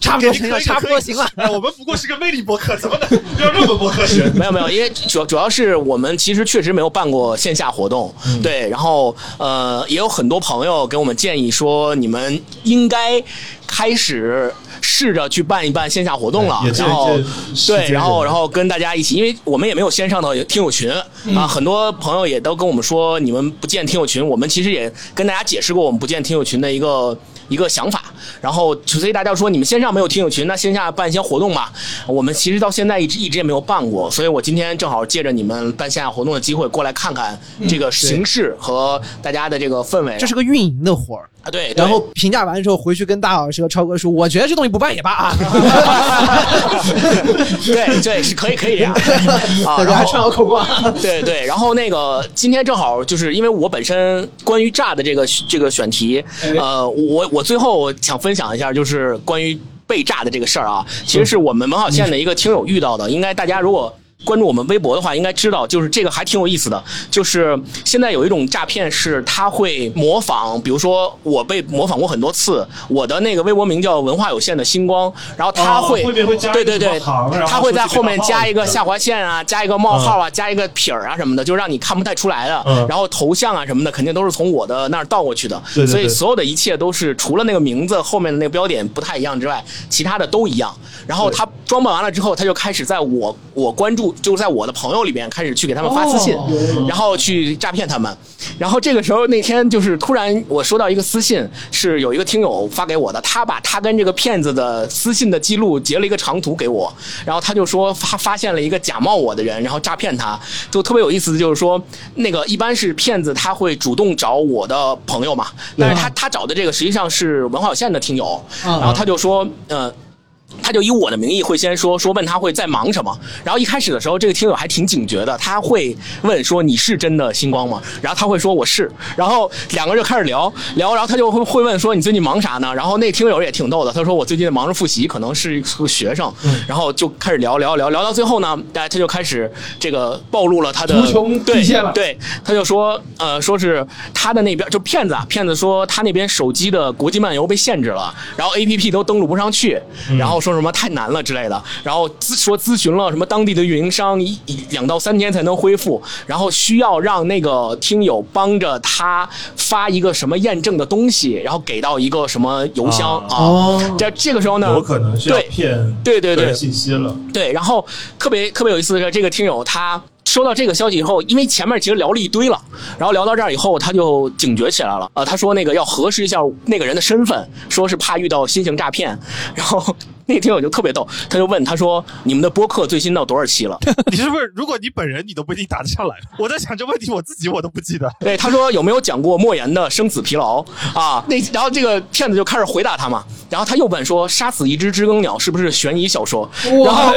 Speaker 5: 差不多行了，差不多行了。
Speaker 12: 我们不过是个魅力博客，怎么能要这么不科学？
Speaker 20: 没有没有，因为主主要是我们其实确实没有办过线下活动，对，然后呃也有很多朋友给我们建议说，你们应该开始试着去办一办线下活动了然后对，然后然后跟大家一起，因为我们也没有线上的听友群
Speaker 12: 嗯。
Speaker 20: 啊，很多朋友也都跟我们说，你们不建听友群，我们其实也跟大家解释过我们不建听友群的一个一个想法，然后所以大家说你们线上没有听友群，那线下办一些活动嘛。我们其实到现在一直一直也没有办过，所以我今天正好借着你们办线下活动的机会过来看看这个形式和大家的这个氛围。
Speaker 5: 这是个运营的活儿
Speaker 20: 啊，对，对
Speaker 5: 然后评价完之后回去跟大老师和超哥说，我觉得这东西不办也罢啊。
Speaker 20: 对对是可以可以这样啊，然后
Speaker 5: 串好口挂。
Speaker 20: 对对，然后那个今天正好就是因为我本身关于炸的这个这个选题，呃，我我最后分享一下，就是关于被炸的这个事儿啊，其实是我们门好线的一个听友遇到的，应该大家如果。关注我们微博的话，应该知道，就是这个还挺有意思的。就是现在有一种诈骗，是他会模仿，比如说我被模仿过很多次，我的那个微博名叫文化有限的星光，然后他
Speaker 12: 哦
Speaker 20: 会，对对对他会在后面加一个下划线啊，加一个冒号啊，加一个撇儿啊什么的，就让你看不太出来的。
Speaker 12: 嗯
Speaker 20: 然后头像啊什么的，肯定都是从我的那儿倒过去的。所以所有的一切都是除了那个名字后面的那个标点不太一样之外，其他的都一样。然后他装扮完了之后，他就开始在我我关注，就是在我的朋友里边开始去给他们发私信，
Speaker 12: 哦
Speaker 20: 然后去诈骗他们。然后这个时候那天就是突然我收到一个私信，是有一个听友发给我的，他把他跟这个骗子的私信的记录截了一个长图给我，然后他就说发发现了一个假冒我的人，然后诈骗他，就特别有意思，就是说那个一般是骗子他会主动找我的朋友嘛，但是他他找的这个实际上是文化有限的听友，
Speaker 12: 嗯
Speaker 20: 然后他就说呃。他就以我的名义会先说说问他会在忙什么，然后一开始的时候，这个听友还挺警觉的，他会问说你是真的星光吗？然后他会说我是，然后两个人就开始聊聊，然后他就会会问说你最近忙啥呢？然后那听友也挺逗的，他说我最近忙着复习，可能是一个学生，然后就开始聊聊聊聊到最后呢，大家他就开始这个暴露了他的对对，他就说呃说是他的那边就骗子啊，骗子说他那边手机的国际漫游被限制了，然后 A P P 都登录不上去，然后说什么太难了之类的，然后咨说咨询了什么当地的运营商，一一两到三天才能恢复，然后需要让那个听友帮着他发一个什么验证的东西，然后给到一个什么邮箱啊，
Speaker 4: 哦
Speaker 20: 这这个时候呢，
Speaker 4: 有可能是要
Speaker 20: 对
Speaker 4: 骗
Speaker 20: 对对对
Speaker 4: 信息了。
Speaker 20: 对，然后特别特别有意思的是，这个听友他收到这个消息以后，因为前面其实聊了一堆了，然后聊到这儿以后，他就警觉起来了。呃，他说那个要核实一下那个人的身份，说是怕遇到新型诈骗。然后 那个听友就特别逗，他就问他说：“你们的播客最新到多少期了？”
Speaker 4: 你是不是？如果你本人你都不一定答得上来。我在想这问题，我自己我都不记得。
Speaker 20: 对，他说有没有讲过莫言的生死疲劳啊？那然后这个骗子就开始回答他嘛，然后他又问说杀死一只知更鸟是不是悬疑小说？然后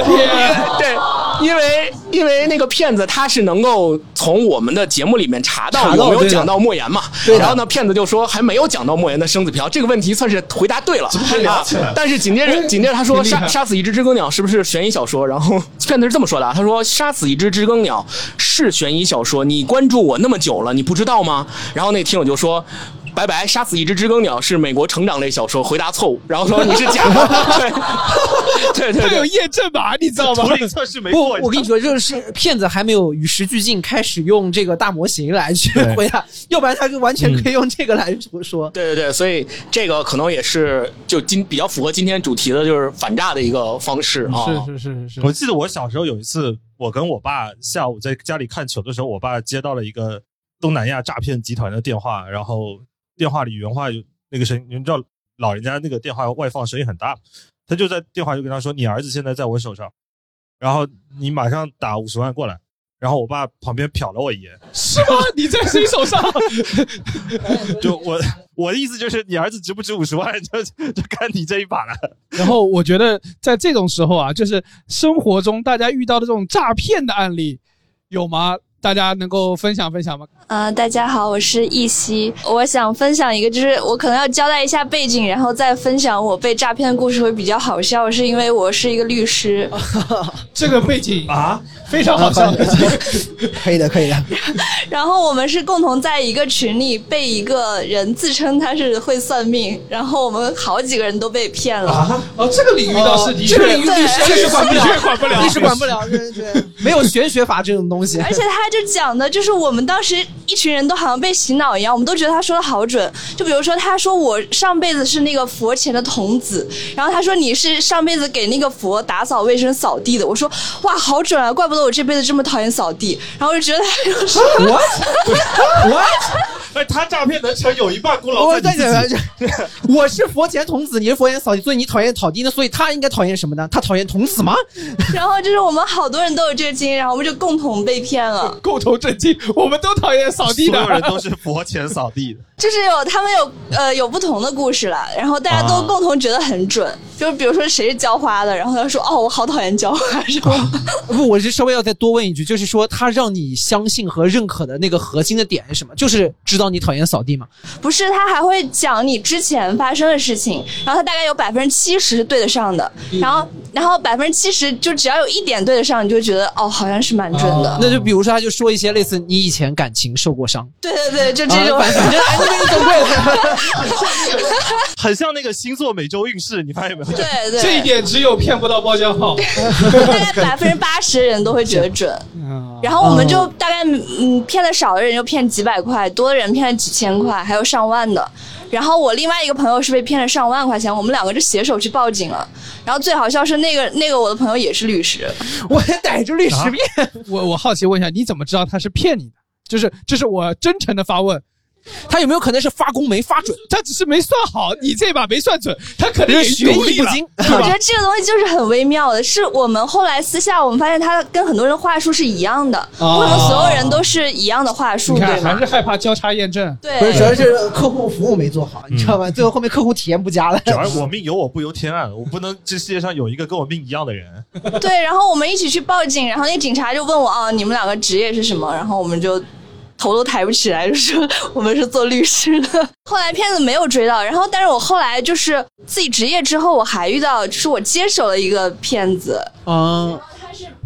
Speaker 20: 对，因为因为那个骗子他是能够从我们的节目里面查到有没有讲到莫言嘛，
Speaker 5: 对
Speaker 20: 然后呢骗子就说还没有讲到莫言的生死疲劳，这个问题算是回答对了，
Speaker 4: 怎么还聊起来了
Speaker 20: 啊但是紧接着紧接着他说杀杀死一只知更鸟是不是悬疑小说？然后 片子是这么说的啊，他说杀死一只知更鸟是悬疑小说，你关注我那么久了，你不知道吗？然后那听友就说。拜拜，杀死一只知更鸟是美国成长类小说，回答错误。然后说你是假的，对对对
Speaker 3: 他有，验证码，你知道吗？
Speaker 4: 图灵测试没
Speaker 5: 不，
Speaker 4: 过。
Speaker 5: 我跟你说，这个是骗子还没有与时俱进，开始用这个大模型来去回答，要不然他就完全可以用这个来说。
Speaker 20: 对对对，所以这个可能也是就今比较符合今天主题的，就是反诈的一个方式啊。
Speaker 3: 是是是是
Speaker 4: 我记得我小时候有一次，我跟我爸下午在家里看球的时候，我爸接到了一个东南亚诈骗集团的电话，然后电话里原话有那个声音，你知道老人家那个电话外放声音很大，他就在电话就跟他说：“你儿子现在在我手上，然后你马上打五十万过来。”然后我爸旁边瞟了我一眼，
Speaker 3: 是吗？你在谁手上？
Speaker 4: 就我我的意思就是，你儿子值不值五十万，就就看你这一把了。
Speaker 3: 然后我觉得在这种时候啊，就是生活中大家遇到的这种诈骗的案例有吗？大家能够分享分享吗？
Speaker 13: 呃，大家好，我是易希，我想分享一个，就是我可能要交代一下背景，然后再分享我被诈骗的故事会比较好笑，是因为我是一个律师。
Speaker 3: 这个背景
Speaker 4: 啊，
Speaker 3: 非常好笑。
Speaker 5: 可以的，可以的。
Speaker 13: 然后我们是共同在一个群里被一个人自称他是会算命，然后我们好几个人都被骗了。
Speaker 3: 哦，这个领域倒是的确，
Speaker 5: 这个领域律师
Speaker 13: 对
Speaker 5: 律师 管不了，
Speaker 3: 的确管不了
Speaker 5: 律师管不了，对对对，没有玄学法这种东西。
Speaker 13: 而且他就讲的，就是我们当时一群人都好像被洗脑一样，我们都觉得他说的好准。就比如说，他说我上辈子是那个佛前的童子，然后他说你是上辈子给那个佛打扫卫生、扫地的。我说哇，好准啊，怪不得我这辈子这么讨厌扫地。然后我就觉得他就是
Speaker 5: what
Speaker 4: 哎，他诈骗能成，有一半功劳
Speaker 5: 我
Speaker 4: 在你
Speaker 5: 在
Speaker 4: 自己。
Speaker 5: 我是佛前童子，你是佛前扫地，所以你讨厌扫地，那所以他应该讨厌什么呢？他讨厌童子吗？
Speaker 13: 然后就是我们好多人都有这个经验，然后我们就共同被骗了。
Speaker 3: 共同震惊，我们都讨厌扫地的。
Speaker 4: 所有人都是佛前扫地的。
Speaker 13: 就是有他们有呃有不同的故事了，然后大家都共同觉得很准。就是比如说谁是浇花的，然后他说哦我好讨厌浇花，是吧？
Speaker 5: 不，我是稍微要再多问一句，就是说他让你相信和认可的那个核心的点是什么？就是知道你讨厌扫地吗？
Speaker 13: 不是，他还会讲你之前发生的事情，然后他大概有百分之七十是对得上的，然后然后百分之七十就只要有一点对得上，你就觉得哦好像是蛮准的。
Speaker 5: 那就比如说，他就说一些类似你以前感情受过伤，
Speaker 13: 对对对，就这种。
Speaker 5: 啊反反正哎，那个你总会。
Speaker 4: 很像那个星座每周运势，你发现没有？
Speaker 13: 对对，
Speaker 3: 这一点只有骗不到包浆号。
Speaker 13: 大概百分之八十的人都会觉得准，然后我们就大概嗯骗的少的人就骗几百块，多的人骗了几千块，还有上万的。然后我另外一个朋友是被骗了上万块钱，我们两个就携手去报警了。然后最好笑是那个那个我的朋友也是律师，
Speaker 5: 我还逮住律师骗。
Speaker 3: 我我好奇问一下，你怎么知道他是骗你的？就是这是我真诚的发问。
Speaker 5: 他有没有可能是发功没发准？
Speaker 3: 他只是没算好，你这把没算准，他可能也
Speaker 5: 学艺不精。
Speaker 13: 我觉得这个东西就是很微妙的，是我们后来私下我们发现他跟很多人话术是一样的，
Speaker 3: 哦
Speaker 13: 不可能所有人都是一样的话术，
Speaker 3: 你看
Speaker 13: 对？
Speaker 3: 还是害怕交叉验证。
Speaker 13: 对
Speaker 5: 不是，主要是客户服务没做好，你知道吗？最后后面客户体验不佳了。
Speaker 4: 主要是我命由我不由天啊，我不能这世界上有一个跟我命一样的人。
Speaker 13: 对，然后我们一起去报警，然后那警察就问我啊，你们两个职业是什么？然后我们就头都抬不起来，就说我们是做律师的。后来骗子没有追到，然后但是我后来就是自己职业之后，我还遇到，就是我接手了一个骗子，
Speaker 5: 啊，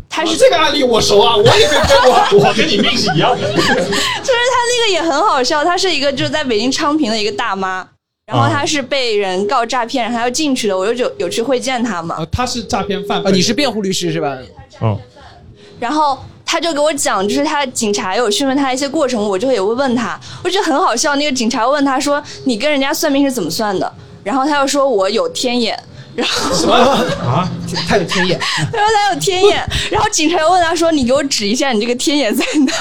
Speaker 13: 他是
Speaker 3: 这个案例我熟啊，我也被骗过，
Speaker 4: 我跟你命是一样的。
Speaker 13: 就是他那个也很好笑，他是一个就是在北京昌平的一个大妈，然后他是被人告诈骗，然后她要进去的，我就有有去会见他嘛。
Speaker 3: 他是诈骗犯
Speaker 5: 啊，你是辩护律师是吧？
Speaker 4: 嗯，
Speaker 13: 然后他就给我讲，就是他警察有询问他一些过程，我就也会问他，我觉得很好笑。那个警察问他说：“你跟人家算命是怎么算的？”然后他又说：“我有天眼。”然后
Speaker 5: 什么啊？他有天眼，
Speaker 13: 他说他有天眼，然后警察又问他说：“你给我指一下，你这个天眼在哪？”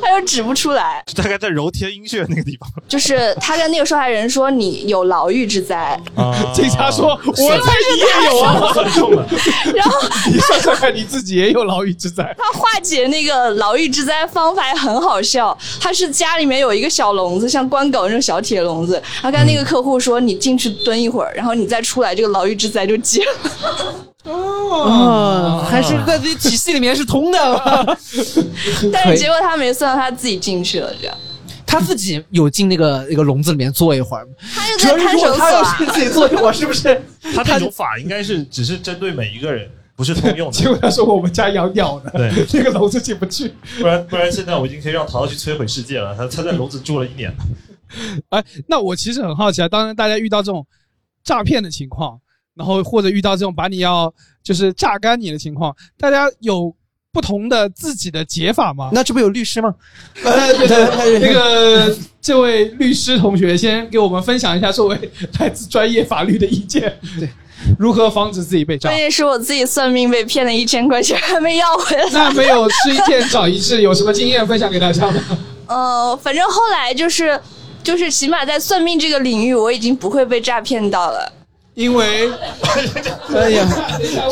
Speaker 13: 他又指不出来。
Speaker 4: 大概在揉天阴穴那个地方。
Speaker 13: 就是他跟那个受害人说：“你有牢狱之灾。
Speaker 4: 啊
Speaker 3: 警察说：“我猜你也有啊。”
Speaker 13: 然后
Speaker 3: 你算算看，你自己也有牢狱之灾。
Speaker 13: 他化解那个牢狱之灾方法也很好笑，他是家里面有一个小笼子，像关狗那种小铁笼子，他跟那个客户说：“你进去蹲一会儿，然后你再出来，这个牢狱之灾就解了。”
Speaker 5: 哦，还是在这体系里面是通的。
Speaker 13: 但是结果他没算，他自己进去了，这样。
Speaker 5: 他自己有进那个那个笼子里面坐一会儿吗？
Speaker 13: 他就在看守所啊
Speaker 5: 他要是。自己坐一会儿，是不是？
Speaker 4: 他这种法应该是只是针对每一个人，不是通用的。
Speaker 3: 结果他说我们家养鸟的，
Speaker 4: 对，
Speaker 3: 那个笼子进不去。
Speaker 4: 不然不然现在我已经可以让淘淘去摧毁世界了。他他在笼子住了一年了。
Speaker 3: 哎，那我其实很好奇啊，当然大家遇到这种诈骗的情况，然后或者遇到这种把你要就是榨干你的情况，大家有不同的自己的解法吗？
Speaker 5: 那这不有律师吗？
Speaker 3: 呃，对对，那个这位律师同学先给我们分享一下作为来自专业法律的意见，对，如何防止自己被诈
Speaker 13: 关？键是我自己算命被骗了一千块钱，还没要回来。
Speaker 3: 那没有吃一堑长一智，有什么经验分享给大家吗？
Speaker 13: 呃，反正后来就是就是起码在算命这个领域，我已经不会被诈骗到了。
Speaker 3: 因为，
Speaker 5: 哎呀，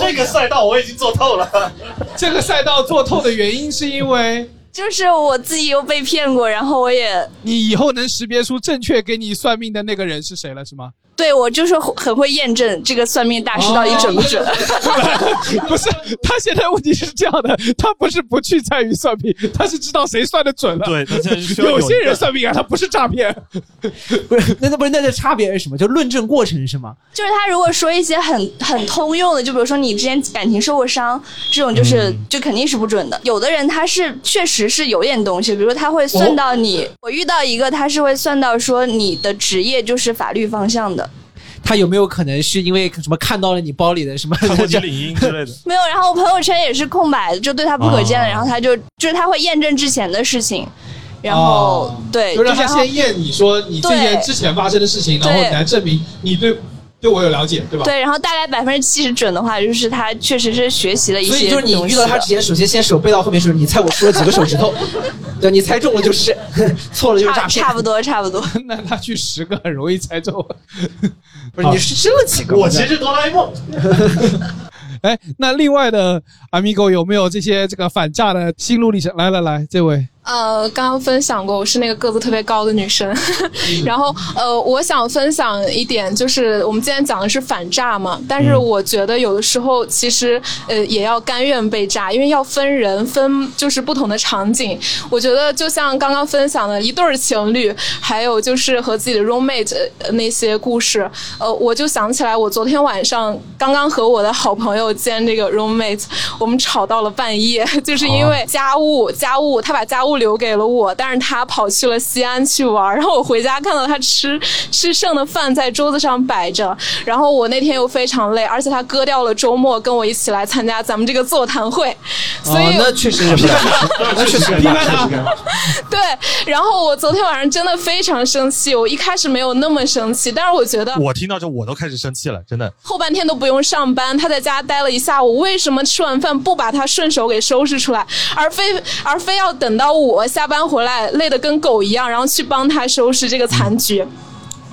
Speaker 4: 这个赛道我已经做透了。
Speaker 3: 这个赛道做透的原因是因为
Speaker 13: 就是我自己又被骗过，然后我也
Speaker 3: 你以后能识别出正确给你算命的那个人是谁了，是吗？
Speaker 13: 对我就是很会验证这个算命大师到底准不准。
Speaker 3: 不是，他现在问题是这样的，他不是不去参与算命，他是知道谁算的准了。
Speaker 4: 对他现在是需要有
Speaker 3: 有些人算命啊，他不是诈骗。
Speaker 5: 不是，那那不是那这差别是什么？就论证过程是吗？
Speaker 13: 就是他如果说一些很很通用的，就比如说你之前感情受过伤，这种就是、就肯定是不准的。有的人他是确实是有点东西，比如说他会算到你，我遇到一个他是会算到说你的职业就是法律方向的。
Speaker 5: 他有没有可能是因为什么看到了你包里的什么？看
Speaker 4: 过你 领英之类的。
Speaker 13: 没有，然后我朋友圈也是空白的，就对他不可见的。
Speaker 3: 哦
Speaker 13: 然后他就就是他会验证之前的事情，然后、
Speaker 3: 哦
Speaker 13: 对，
Speaker 3: 就让他先验你说你这件之前发生的事情，然后来证明你对对我有了解，对吧？
Speaker 13: 对，然后大概百分之七十准的话，就是他确实是学习了一些
Speaker 5: 所以就是你遇到他之前，首先先手背到后面说，你猜我输了几个手指头？对，你猜中了就是，错了就是诈骗。
Speaker 13: 差不多，差不多。
Speaker 3: 那他去十个很容易猜中。
Speaker 5: 不是你是生了几个？
Speaker 3: 我其实
Speaker 4: 哆啦 A 梦。
Speaker 3: 哎，那另外的 Amigo 有没有这些这个反诈的心路历程？来来来，这位。
Speaker 9: 呃，刚刚分享过，我是那个个子特别高的女生。然后，呃，我想分享一点，就是我们今天讲的是反诈嘛，但是我觉得有的时候其实呃也要甘愿被诈，因为要分人，分就是不同的场景。我觉得就像刚刚分享的一对儿情侣，还有就是和自己的 roommate 呃那些故事，呃，我就想起来，我昨天晚上刚刚和我的好朋友兼这个 roommate，我们吵到了半夜，就是因为家务，家务，他把家务留给了我，但是他跑去了西安去玩，然后我回家看到他吃吃剩的饭在桌子上摆着，然后我那天又非常累，而且他割掉了周末跟我一起来参加咱们这个座谈会，所以、
Speaker 5: 哦，那确实是，那确实
Speaker 3: 批判他。
Speaker 9: 对，然后我昨天晚上真的非常生气，我一开始没有那么生气，但是我觉得
Speaker 4: 我听到这我都开始生气了，真的。
Speaker 9: 后半天都不用上班，他在家待了一下午，为什么吃完饭不把他顺手给收拾出来，而非而非要等到我我下班回来累得跟狗一样，然后去帮他收拾这个残局。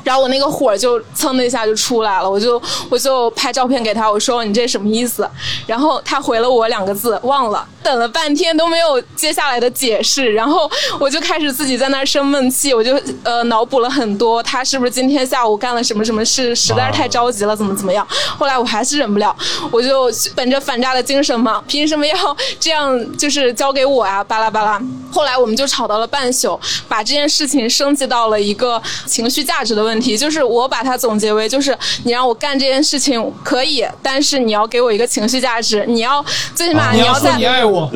Speaker 9: 然后我那个火就蹭的一下就出来了，我就我就拍照片给他，我说你这什么意思？然后他回了我两个字，忘了。等了半天都没有接下来的解释，然后我就开始自己在那儿生闷气，我就呃脑补了很多，他是不是今天下午干了什么什么事，实在是太着急了，怎么怎么样？后来我还是忍不了，我就本着反诈的精神嘛，凭什么要 这样就是交给我呀？巴拉巴拉。后来我们就吵到了半宿，把这件事情升级到了一个情绪价值的问，就是我把它总结为，就是你让我干这件事情可以，但是你要给我一个情绪价值，你要最起码
Speaker 3: 你要
Speaker 9: 在
Speaker 3: 你爱我，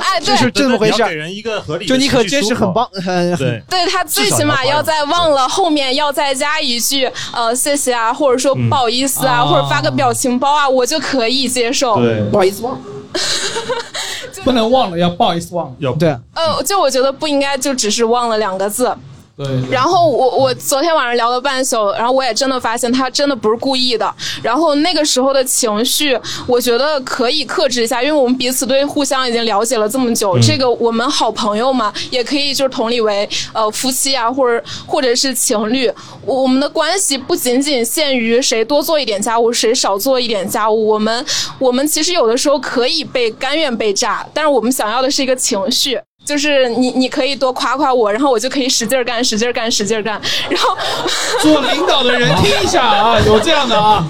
Speaker 9: 哎，对，
Speaker 5: 就是这么回事
Speaker 4: 你要给人一个合理
Speaker 5: 就你可真是很棒，很
Speaker 4: 对。
Speaker 9: 对他最起码要在忘了后面要再加一句呃谢谢啊，或者说
Speaker 3: 嗯
Speaker 9: 不好意思啊，
Speaker 3: 啊
Speaker 9: 或者发个表情包啊，我就可以接受。
Speaker 5: 不好意思忘。了，
Speaker 3: 不能忘了，要不好意思忘。了。
Speaker 5: 对，
Speaker 9: 呃，就我觉得不应该就只是忘了两个字。
Speaker 3: 对，
Speaker 9: 然后我我昨天晚上聊了半宿，然后我也真的发现他真的不是故意的。然后那个时候的情绪，我觉得可以克制一下，因为我们彼此对互相已经了解了这么久，
Speaker 3: 嗯
Speaker 9: 这个我们好朋友嘛，也可以就是同理为呃夫妻啊，或者或者是情侣，我我们的关系不仅仅限于谁多做一点家务，谁少做一点家务，我们我们其实有的时候可以被甘愿被炸，但是我们想要的是一个情绪。就是你，你可以多夸夸我，然后我就可以使劲儿干，使劲儿干，使劲儿干。然后
Speaker 3: 做领导的人听一下啊，有这样的啊，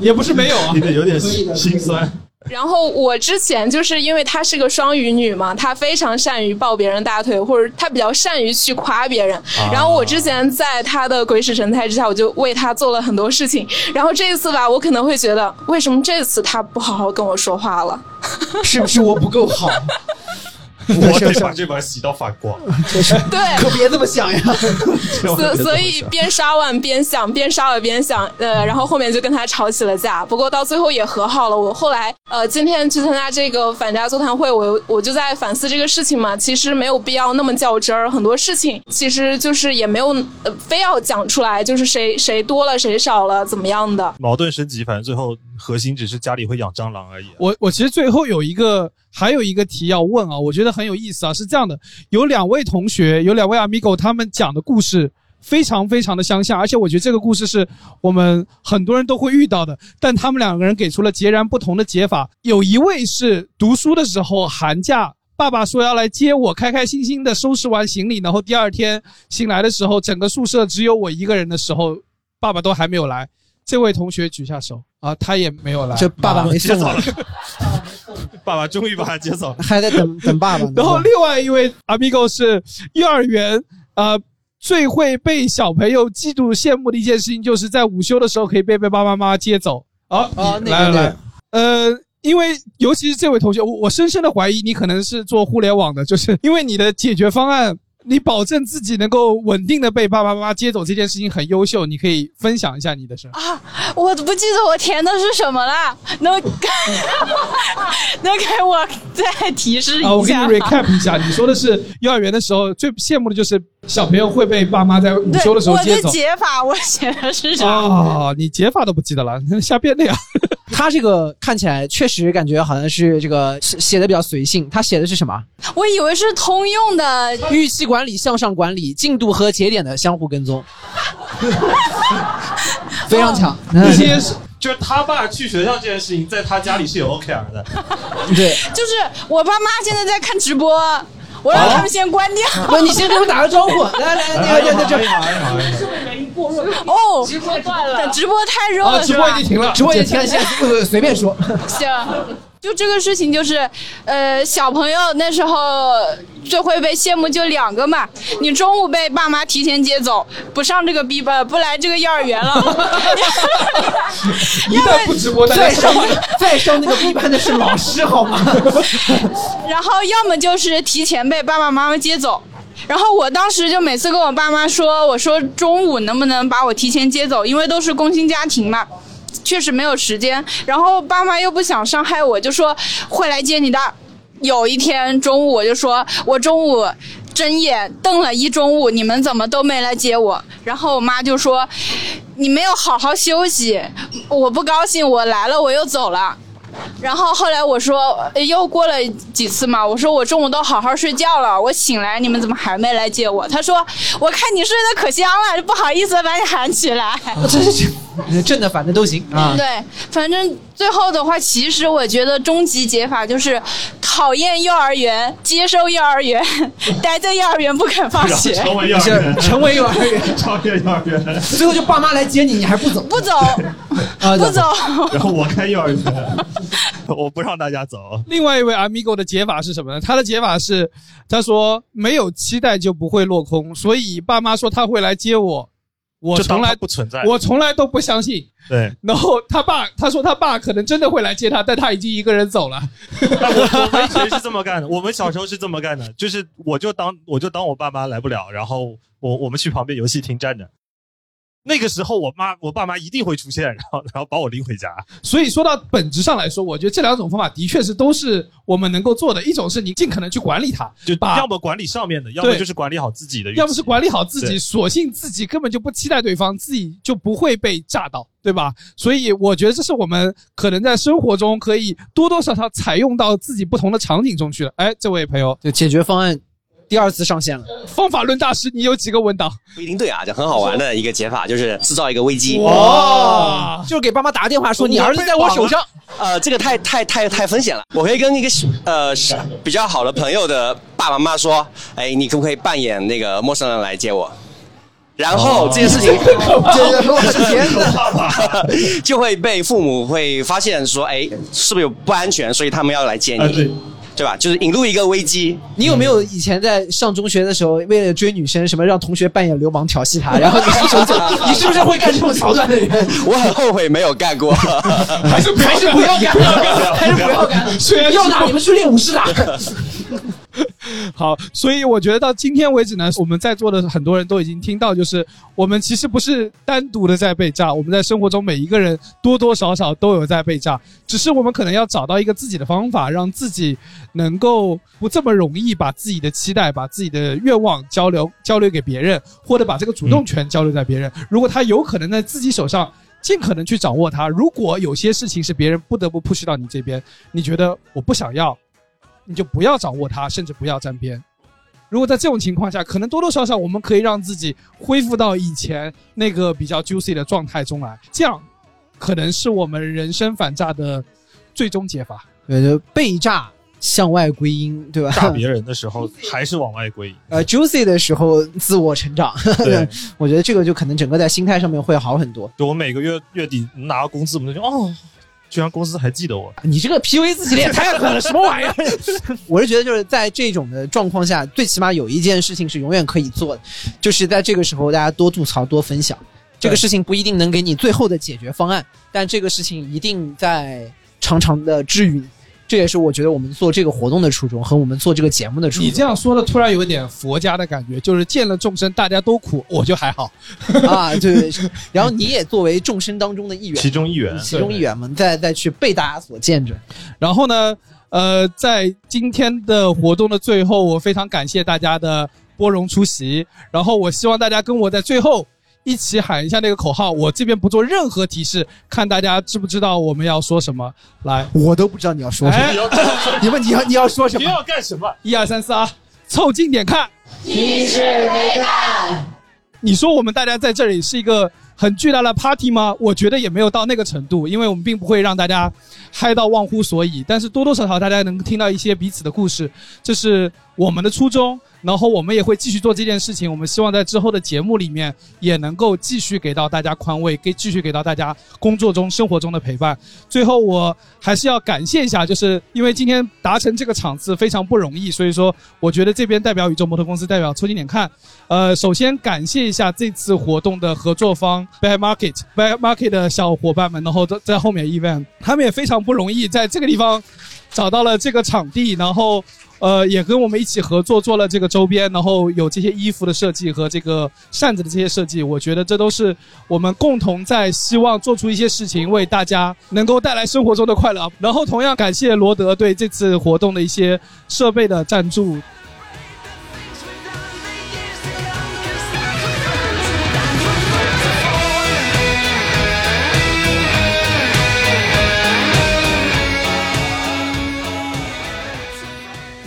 Speaker 3: 也不是没有啊，
Speaker 4: 听着有点心酸。
Speaker 9: 然后我之前就是因为她是个双鱼女嘛，她非常善于抱别人大腿，或者她比较善于去夸别人。
Speaker 3: 啊
Speaker 9: 然后我之前在她的鬼使神差之下，我就为她做了很多事情。然后这一次吧，我可能会觉得，为什么这次她不好好跟我说话了？
Speaker 5: 是不是我不够好？
Speaker 4: 我得把这碗洗到反光。
Speaker 9: 对，
Speaker 5: 可别这么想呀。
Speaker 9: 所所以边刷碗边想，边刷碗边想，呃，然后后面就跟他吵起了架。不过到最后也和好了。我后来呃，今天去参加这个反诈座谈会，我我就在反思这个事情嘛。其实没有必要那么较真儿，很多事情其实就是也没有呃非要讲出来，就是谁谁多了谁少了怎么样的。
Speaker 4: 矛盾升级，反正最后核心只是家里会养蟑螂而已。
Speaker 3: 我我其实最后有一个还有一个题要问啊，我觉得很有意思啊，是这样的，有两位同学，有两位 amigo，他们讲的故事非常非常的相像，而且我觉得这个故事是我们很多人都会遇到的，但他们两个人给出了截然不同的解法。有一位是读书的时候寒假。爸爸说要来接我，开开心心的收拾完行李，然后第二天醒来的时候，整个宿舍只有我一个人的时候，爸爸都还没有来。这位同学举下手啊，他也没有来。
Speaker 5: 这爸爸没送
Speaker 4: 接走
Speaker 5: 啊
Speaker 4: 了，爸爸终于把他接走了。
Speaker 5: 还在等等爸爸呢。
Speaker 3: 然后另外一位 amigo 是幼儿园，呃，最会被小朋友嫉妒羡慕的一件事情，就是在午休的时候可以被被爸爸妈妈接走。好，
Speaker 5: 哦那个
Speaker 3: 来来来
Speaker 5: 那个，
Speaker 3: 呃。因为尤其是这位同学，我我深深的怀疑你可能是做互联网的，就是因为你的解决方案，你保证自己能够稳定的被爸爸妈妈接走这件事情很优秀，你可以分享一下你的事。
Speaker 21: 啊，我都不记得我填的是什么了，能 能给我再提示一下
Speaker 3: 啊，我给你 recap 一下，你说的是幼儿园的时候最羡慕的就是小朋友会被爸妈在午，休的时候接走我的。
Speaker 21: 解法我写的是啥？
Speaker 3: 哦，你解法都不记得了，瞎编的呀。
Speaker 5: 他这个看起来确实感觉好像是这个写写的比较随性。他写的是什么？
Speaker 21: 我以为是通用的
Speaker 5: 预期管理、向上管理、进度和节点的相互跟踪，非常强。
Speaker 4: 这些是就是他爸去学校这件事情，在他家里是有 OKR 的。
Speaker 5: 对，
Speaker 21: 就是我爸妈现在在看直播，我让他们先关掉。
Speaker 5: 不，你先给我打个招呼。来 来，那个在这
Speaker 21: 哦，直播断了，直播太热了，
Speaker 5: 啊直播已经停了直播已经停了现在呃随便说。
Speaker 21: 行。就这个事情，就是，呃，小朋友那时候最会被羡慕就两个嘛。你中午被爸妈提前接走，不上这个 B 班，不来这个幼儿园了。
Speaker 3: 一旦不直播，
Speaker 5: 再上再上那个 B 班的是老师好吗？
Speaker 21: 然后要么就是提前被爸爸妈妈接走。然后我当时就每次跟我爸妈说，我说中午能不能把我提前接走，因为都是工薪家庭嘛。确实没有时间，然后爸妈又不想伤害我，就说会来接你的。有一天中午，我就说我中午睁眼瞪了一中午，你们怎么都没来接我？然后我妈就说你没有好好休息，我不高兴，我来了我又走了。然后后来我说，呃又过了几次嘛，我说我中午都好好睡觉了，我醒来你们怎么还没来接我？他说我看你睡得可香了，不好意思把你喊起来。
Speaker 5: 这是这正的反的都行啊。
Speaker 21: 对，反正最后的话，其实我觉得终极解法就是讨厌幼儿园，接受幼儿园，待在幼儿园不肯放学。
Speaker 4: 成为幼儿园，
Speaker 5: 成为幼儿园，
Speaker 4: 超越幼儿园，
Speaker 5: 最后就爸妈来接你，你还不走？
Speaker 21: 不走，
Speaker 5: 啊，
Speaker 21: 不走。
Speaker 4: 然后我开幼儿园，我不让大家走。
Speaker 3: 另外一位 amigo 的解法是什么呢？他的解法是，他说没有期待就不会落空，所以爸妈说他会来接我，我从来
Speaker 4: 不存在
Speaker 3: 我从来都不相信。
Speaker 4: 对，
Speaker 3: 然后他爸他说他爸可能真的会来接他，但他已经一个人走了。
Speaker 4: 我们以前是这么干的，我们小时候是这么干的，就是我就当我就当我爸妈来不了，然后我我们去旁边游戏厅站着。那个时候，我妈我爸妈一定会出现，然后然后把我拎回家。
Speaker 3: 所以说到本质上来说，我觉得这两种方法的确是都是我们能够做的。一种是你尽可能去管理它，
Speaker 4: 就
Speaker 3: 把
Speaker 4: 要么管理上面的，要么就是管理好自己的，
Speaker 3: 要么是管理好自己，索性自己根本就不期待对方，自己就不会被炸到，对吧？所以我觉得这是我们可能在生活中可以多多少少采用到自己不同的场景中去的。哎，这位朋友，
Speaker 5: 就解决方案第二次上线了。
Speaker 3: 方法论大师，你有几个文档？
Speaker 17: 不一定对啊，就很好玩的一个解法，就是制造一个危机。
Speaker 5: 哇，就是给爸妈打个电话说你儿子在我手上。
Speaker 17: 呃，这个太太太太风险了。我可以跟一个呃比较好的朋友的爸爸妈妈说，哎，你可不可以扮演那个陌生人来接我？然后这件事情，
Speaker 5: 天哪
Speaker 17: 就会被父母会发现说，哎，是不是有不安全，所以他们要来接
Speaker 5: 啊
Speaker 17: 你，对吧？就是引入一个危机。
Speaker 5: 你有没有以前在上中学的时候，为了追女生，什么让同学扮演流氓调戏她，然后你是不是你是不是会干这种桥段的人？
Speaker 17: 我很后悔没有干过，
Speaker 3: 还 是
Speaker 5: 还是不要干，还是不要干。要打你们去练武士打。
Speaker 3: 好，所以我觉得到今天为止呢，我们在座的很多人都已经听到，就是我们其实不是单独的在被炸，我们在生活中每一个人多多少少都有在被炸，只是我们可能要找到一个自己的方法，让自己能够不这么容易把自己的期待、把自己的愿望交流交流给别人，或者把这个主动权交流在别人。如果他有可能在自己手上。尽可能去掌握它。如果有些事情是别人不得不 push 到你这边，你觉得我不想要，你就不要掌握它，甚至不要沾边。如果在这种情况下，可能多多少少我们可以让自己恢复到以前那个比较 juicy 的状态中来，这样可能是我们人生反诈的最终解法。
Speaker 5: 对，就被炸向外归因，对吧？
Speaker 4: 炸别人的时候还是往外归因。
Speaker 5: 呃，juicy 的时候自我成长，
Speaker 4: 对
Speaker 5: 我觉得这个就可能整个在心态上面会好很多。
Speaker 4: 就我每个月月底拿到工资，我们就哦，居然公司还记得我。
Speaker 5: 你这个 PUA 自己的也太狠了，什么玩意儿？我是觉得就是在这种的状况下，最起码有一件事情是永远可以做的，就是在这个时候大家多吐槽、多分享。这个事情不一定能给你最后的解决方案，但这个事情一定在长长的治愈你。这也是我觉得我们做这个活动的初衷和我们做这个节目的初衷。
Speaker 3: 你这样说的，突然有一点佛家的感觉，就是见了众生大家都苦，我就还好。
Speaker 5: 啊，对，然后你也作为众生当中的一员，
Speaker 4: 其中一员
Speaker 5: 其中一员嘛，再再去被大家所见证。
Speaker 3: 然后呢，呃，在今天的活动的最后，我非常感谢大家的拨冗出席。然后我希望大家跟我在最后一起喊一下那个口号，我这边不做任何提示，看大家知不知道我们要说什么。来，
Speaker 5: 我都不知道你要说什么。你们你要你要说什么？
Speaker 4: 你要干什么？
Speaker 3: 一二三四啊，凑近点看。
Speaker 6: 提示没看。
Speaker 3: 你说我们大家在这里是一个很巨大的 party 吗？我觉得也没有到那个程度，因为我们并不会让大家嗨到忘乎所以，但是多多少少大家能听到一些彼此的故事，这是我们的初衷。然后我们也会继续做这件事情，我们希望在之后的节目里面也能够继续给到大家宽慰，给继续给到大家工作中、生活中的陪伴。最后，我还是要感谢一下，就是因为今天达成这个场次非常不容易，所以说我觉得这边代表宇宙摩托公司，代表抽筋点看，呃，首先感谢一下这次活动的合作方 Bad Market Bad Market 的小伙伴们，然后在在后面 event，他们也非常不容易，在这个地方找到了这个场地，然后。呃，也跟我们一起合作做了这个周边，然后有这些衣服的设计和这个扇子的这些设计，我觉得这都是我们共同在希望做出一些事情，为大家能够带来生活中的快乐。然后同样感谢罗德对这次活动的一些设备的赞助。